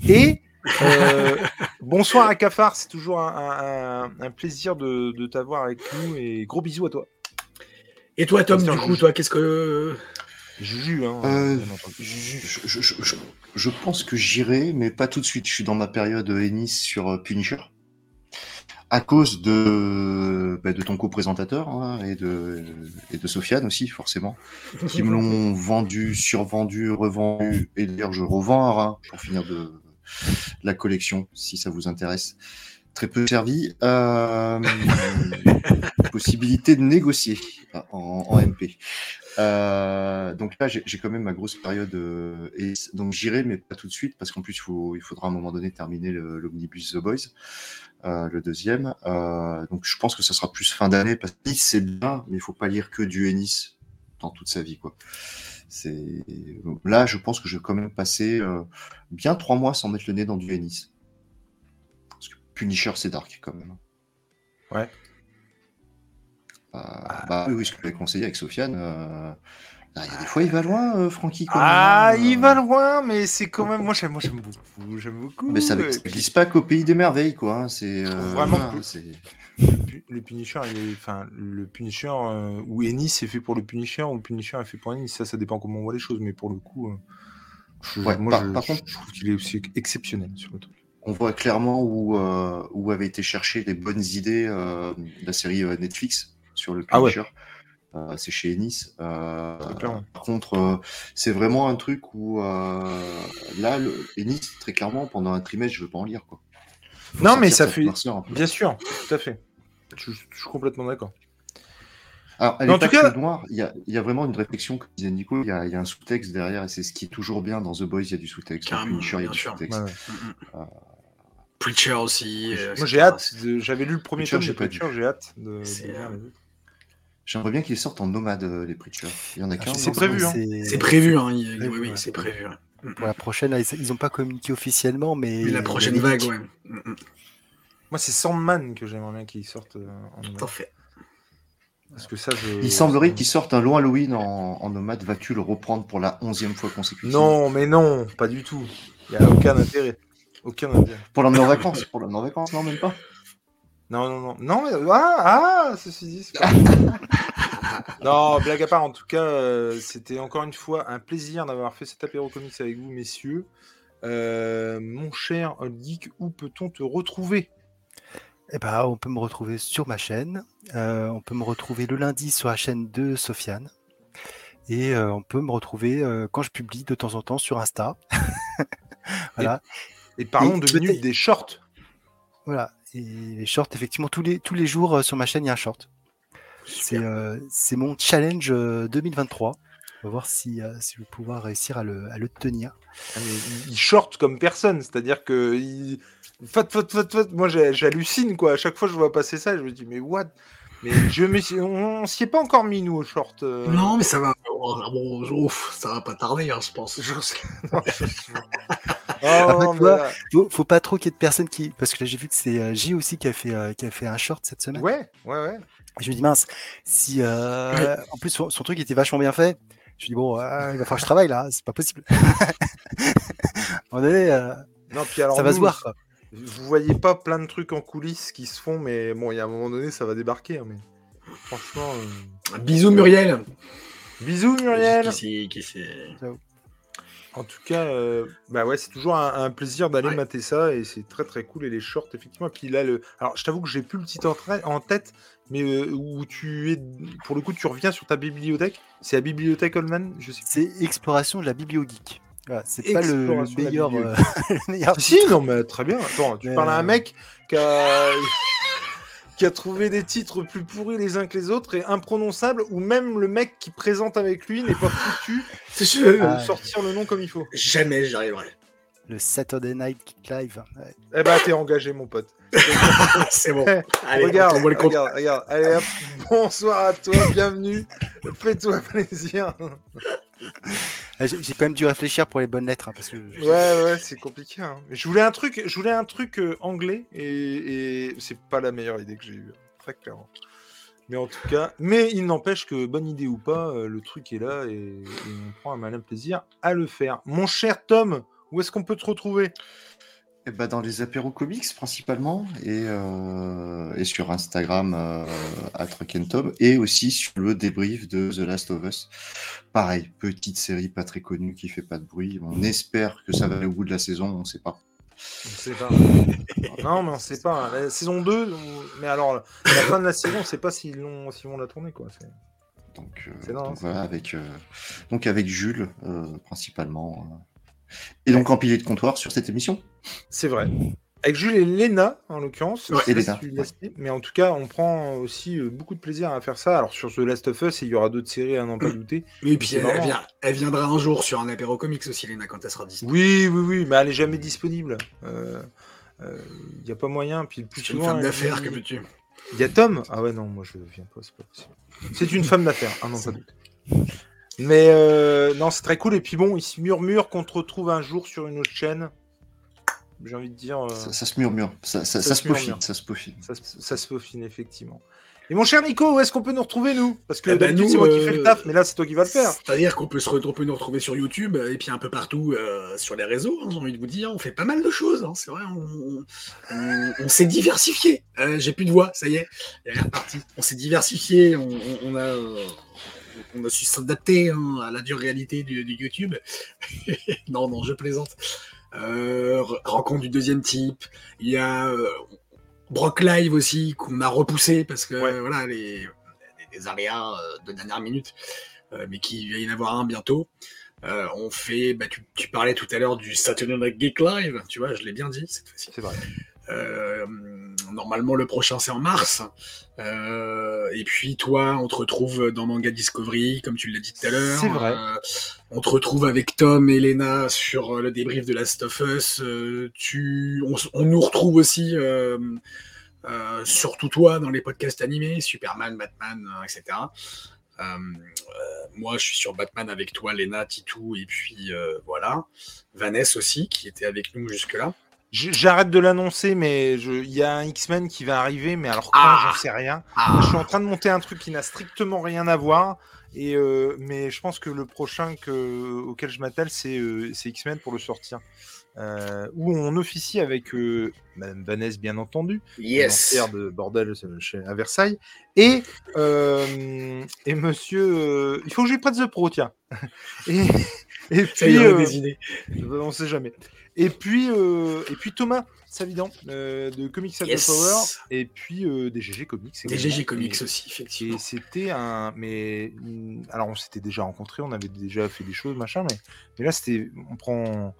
Et. Euh, bonsoir à Cafard, c'est toujours un, un- un- un plaisir de, de t'avoir avec nous et gros bisous à toi. Et toi, Tom, du coup, toi, qu'est-ce que. Juju, hein, Euh. Je, je- je- je- je pense que j'irai, mais pas tout de suite. Je suis dans ma période Ennis sur euh, Punisher. À cause de, bah, de ton co-présentateur hein, et, de, et de Sofiane aussi, forcément, qui me l'ont vendu, survendu, revendu. Et d'ailleurs, je revends un rein pour finir de la collection, si ça vous intéresse. Très peu servi. Euh, possibilité de négocier en, en MP. Euh, donc là, j'ai quand même ma grosse période. euh, et donc j'irai, mais pas tout de suite, parce qu'en plus, il faut, il faudra à un moment donné terminer l'omnibus The Boys, euh, le deuxième. Donc je pense que ça sera plus fin d'année, parce que Nice, c'est bien, mais il faut pas lire que du Ennis dans toute sa vie. quoi. Là, je pense que je vais quand même passer euh, bien trois mois sans mettre le nez dans du Ennis. Parce que Punisher, c'est dark quand même. Ouais. Euh, bah oui, oui, ce que j'avais conseillé avec Sofiane. euh, ah, Il y a des fois, il va loin, euh, Francky. même, Ah, hein, il euh. va loin, mais c'est quand même. Moi, j'aime moi, j'aime beaucoup. J'aime beaucoup. Mais ça, ça puis, glisse pas qu'au pays des merveilles, quoi. hein, C'est euh, vraiment c'est- le pu- le Punisher, il est, enfin, le Punisher ou Ennis est fait pour le Punisher ou le Punisher est fait pour Ennis. Ça, ça dépend comment on voit les choses, mais pour le coup, je, Ouais, moi, par- je, par contre- je trouve qu'il est aussi exceptionnel sur le truc. on voit clairement où, où avaient été chercher les bonnes idées de la série Netflix sur le Ah ouais. Euh, c'est chez Ennis. Euh, Très clairement. par contre, euh, c'est vraiment un truc où euh, là, le, Ennis, très clairement, pendant un trimestre, je veux pas en lire. Quoi. Faut Non, mais ça fait-. Bien sûr, tout à fait. Je, je suis complètement d'accord. Alors, elle Mais est en tout cas- que noire. Il y a, il y a vraiment une réflexion, comme disait Nico. Il y a, il y a un sous-texte derrière, et c'est ce qui est toujours bien dans The Boys. Il y a du sous-texte. Dans Punisher, il y a du sous-texte. Ouais, ouais. Mm, mm. Euh, Preacher aussi. Moi, j'ai hâte. de- J'avais lu le premier Preacher, tome de Preacher, j'ai hâte de, de C'est, lire euh, les autres. J'aimerais bien qu'ils sortent en nomade, euh, les Preachers. Il y en a qu'un. c'est non prévu, hein. C'est prévu, hein. il- prévu, oui, oui, ouais. c'est prévu. ouais. pour la prochaine, là, ils n'ont pas communiqué officiellement, mais. Mais la prochaine vague, ouais. Mm, mm. Moi, c'est Sandman que j'aimerais bien qu'il sorte euh, en Tout à nomade. fait. Parce que ça, je... Il semblerait qu'il sorte un long Halloween en, en nomade. Vas-tu le reprendre pour la onzième fois consécutive? Non, mais non, pas du tout. Il n'y a aucun intérêt. Aucun intérêt. Pour l'emmener en vacances Pour l'emmener en vacances, non, même pas? Non, non, non. Non, mais... Ah, ah, ceci dit, c'est pas... Non, blague à part, en tout cas, euh, c'était encore une fois un plaisir d'avoir fait cet apéro comics avec vous, messieurs. Euh, mon cher Geek, où peut-on te retrouver? Eh ben, on peut me retrouver sur ma chaîne. euh, on peut me retrouver le lundi sur la chaîne de Sofiane. Et euh, on peut me retrouver euh, quand je publie de temps en temps sur Insta. voilà. Et parlons Et de peut-être- minutes des shorts. Voilà. Et les shorts, effectivement, tous les, tous les jours sur ma chaîne, il y a un short. C'est euh, c'est mon challenge euh, 2023. On va voir si, euh, si je vais pouvoir réussir à le, à le tenir. Ah, il, il short comme personne, c'est-à-dire que il... fat, fat, fat, fat. moi j'hallucine quoi. À chaque fois que je vois passer ça, je me dis mais what? Mais je me suis... on, on s'y est pas encore mis nous au short. euh. Non, mais ça va. Oh, bon, ouf, ça va pas tarder, hein, je pense. Je non, Oh, Après, tu mais vois, là- Faut, faut pas trop qu'il y ait de personnes qui. Parce que là, j'ai vu que c'est euh, J aussi qui a, fait, euh, qui a fait un short cette semaine. Ouais, ouais, ouais. Et je me dis, mince, si. euh, En plus, son, son truc était vachement bien fait. Je me dis, bon, euh, il va falloir que je travaille là, c'est pas possible. moment donné, euh, Non, puis alors ça va nous, se voir. quoi. Vous voyez pas plein de trucs en coulisses qui se font, mais bon, il y a un moment donné, ça va débarquer. hein, mais franchement, euh, Bisous, Muriel. bisous Muriel. Qui c'est- c'est- En tout cas, euh, bah ouais, c'est toujours un, un plaisir d'aller Ouais. mater ça et c'est très très cool et les shorts effectivement. Puis là, le, alors je t'avoue que j'ai plus le titre en, tête, mais euh, où tu es, pour le coup, tu reviens sur ta bibliothèque. C'est la bibliothèque Holman, je sais. C'est exploration de la bibliogeek. Voilà, c'est pas le, meilleur. euh, le meilleur Si, non, mais très bien. Attends, tu parles à un mec qui a... qui a trouvé des titres plus pourris les uns que les autres et imprononçables, ou même le mec qui présente avec lui n'est pas foutu C'est sûr. de Ah. sortir le nom comme il faut. Jamais j'y arriverai. Le Saturday Night Kick Live. Ouais. Eh ben, t'es engagé, mon pote. c'est bon. Allez, regarde, on le regarde, regarde. Allez, hop. bonsoir à toi, bienvenue. Fais-toi plaisir. Ah, J'ai quand même dû réfléchir pour les bonnes lettres. hein, parce que Ouais, ouais, c'est compliqué. hein. Je voulais un truc, je voulais un truc euh, anglais et, et c'est pas la meilleure idée que j'ai eue, très clairement. Mais en tout cas, mais il n'empêche que bonne idée ou pas, euh, le truc est là et, et on prend un malin plaisir à le faire. Mon cher Tom, où est-ce qu'on peut te retrouver? Eh ben, dans les apéros comics principalement et, euh, et sur Instagram euh, à Tom et aussi sur le débrief de The Last of Us. Pareil, petite série pas très connue qui fait pas de bruit. On espère que ça va aller au bout de la saison, on sait pas. On sait pas. non, mais on sait pas. La saison 2, on- mais alors la fin de la saison, on sait pas s'ils vont la tourner quoi. Donc, euh, donc voilà, avec, euh, donc avec Jules principalement. Euh. Et donc empilé de comptoir sur cette émission. C'est vrai. Avec Jules et Léna, en l'occurrence. Ouais, pas l'as- Mais en tout cas, on prend aussi euh, beaucoup de plaisir à faire ça. Alors, sur The Last of Us, il y aura d'autres séries à n'en pas douter. Et puis elle, vient- elle viendra un jour sur un apéro comics aussi, Léna, quand elle sera disponible. Oui, oui, oui, mais elle est jamais disponible. Euh, euh, Il n'y a pas moyen. Puis le plus C'est une souvent, femme d'affaires, que veux-tu? Il y a Tom? Ah ouais, non, moi je viens pas, c'est pas possible. C'est une femme d'affaires, ah non, pas de doute. Mais euh, non, c'est très cool. Et puis bon, il se murmure qu'on te retrouve un jour sur une autre chaîne. J'ai envie de dire. euh, Ça, ça se murmure, ça, ça, Ça ça se se peaufine, ça se peaufine. Ça, se- ça se peaufine, effectivement. Et mon cher Nico, où est-ce qu'on peut nous retrouver, nous? Parce que Eh ben, nous, c'est moi qui fais le euh, taf, mais là, c'est toi qui vas le faire. C'est-à-dire qu'on peut, se re- on peut nous retrouver sur YouTube et puis un peu partout euh, sur les réseaux, hein, j'ai envie de vous dire. On fait pas mal de choses, hein, c'est vrai. On, on- on s'est diversifié. Euh, J'ai plus de voix, ça y est, elle est repartie. On s'est diversifié, on, on- on a, euh, on a su s'adapter hein, à la dure réalité du, du YouTube. non, non, je plaisante. Euh, re- rencontre du deuxième type. Il y a euh, Brock Live aussi qu'on a repoussé parce que Ouais. voilà les, les- aléas euh, de dernière minute, mais qui va y en avoir un bientôt. Euh, on fait, bah, tu, tu parlais tout à l'heure du Saturday Night Geek Live, tu vois, je l'ai bien dit cette fois-ci. C'est vrai. Euh, normalement, le prochain, c'est en mars. Euh, et puis, toi, on te retrouve dans Manga Discovery, comme tu l'as dit tout à l'heure. C'est vrai. Euh, on te retrouve avec Tom et Lena sur le débrief de Last of Us. Tu, on, nous retrouve aussi, surtout toi, dans les podcasts animés, Superman, Batman, etc. Moi, je suis sur Batman avec toi, Lena, Titou, et puis voilà. Vanessa aussi, qui était avec nous jusque-là. J'arrête de l'annoncer, mais il y a un X-Men qui va arriver, mais alors quand, Ah. j'en sais rien. Ah. Je suis en train de monter un truc qui n'a strictement rien à voir. Et euh, mais je pense que le prochain que, auquel je m'attelle, c'est euh, c'est X-Men pour le sortir. Euh, où on officie avec Madame Vanessa, bien entendu, Yes. de bordel à Versailles, et, et monsieur. il faut que je lui prête The Pro, tiens. Et, et puis. des idées. on sait jamais. Et puis, euh, et puis Thomas Savidan euh, de Comics at Yes. the Power, et puis euh, des GG Comics. Des. GG Comics Et- aussi, Et effectivement. c'était un. Mais. mm, Alors, on s'était déjà rencontrés, on avait déjà fait des choses, machin, mais, mais là, c'était. On prend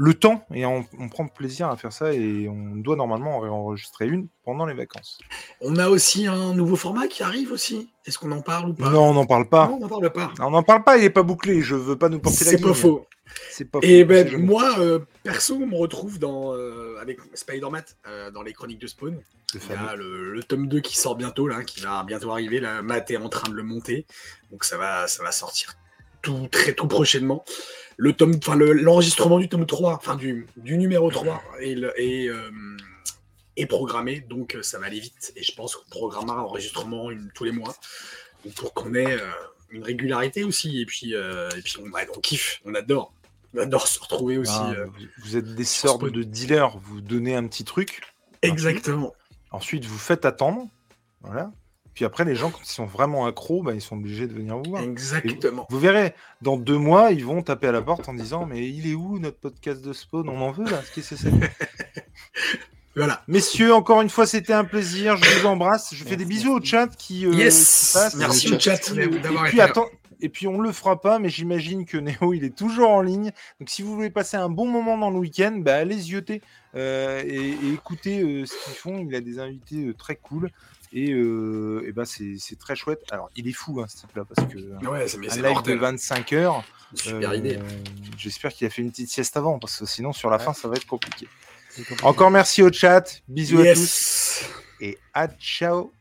le temps et on, on prend plaisir à faire ça et on doit normalement en enregistrer une pendant les vacances. On a aussi un nouveau format qui arrive aussi. Est-ce qu'on en parle ou pas? Non, on n'en parle pas. Non, on n'en parle pas. On n'en parle pas, il est pas bouclé. Je veux pas nous porter la C'est pas faux. C'est pas Et faux, ben, moi, euh, perso, on me retrouve dans, euh, avec Spider-Man euh, dans les chroniques de Spawn. Le Il y a le, le tome 2 qui sort bientôt, là, qui va bientôt arriver. Là, Matt est en train de le monter. Donc ça va, ça va sortir tout, très tout prochainement. Le tome, enfin, le- l'enregistrement du tome 3, enfin, du, du numéro 3 est, le- est, euh, est programmé. Donc euh, ça va aller vite. Et je pense qu'on programmera l'enregistrement une- tous les mois. Donc, pour qu'on ait euh, une régularité aussi. Et puis, euh, et puis on, kiffe, on adore. On adore se retrouver aussi. Ah, euh, vous- êtes des sortes de dealers, vous donnez un petit truc, Exactement. ensuite vous faites attendre, voilà. Puis après, les gens, quand ils sont vraiment accros, bah, ils sont obligés de venir vous voir. Exactement. Vous verrez, dans deux mois, ils vont taper à la porte en disant Mais il est où notre podcast de Spawn? On en veut là Qu'est-ce que c'est Voilà. Messieurs, encore une fois, c'était un plaisir. Je vous embrasse. Je fais des bisous au chat qui, euh, Yes. qui passe. Merci au chat et- d'avoir été puis, là. attends, et puis on le fera pas, mais j'imagine que Néo il est toujours en ligne. Donc si vous voulez passer un bon moment dans le week-end, bah, allez zioter euh, et, et écoutez euh, ce qu'ils font. Il a des invités euh, très cool et, euh, et bah, c'est très chouette. Alors il est fou hein, ce type-là parce que Ouais, c'est mais un c'est live de mortel. 25 heures. Super euh, idée. J'espère qu'il a fait une petite sieste avant parce que sinon sur la fin ça va être compliqué. Encore merci au chat. Bisous à tous et à ciao.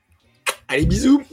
Allez, bisous.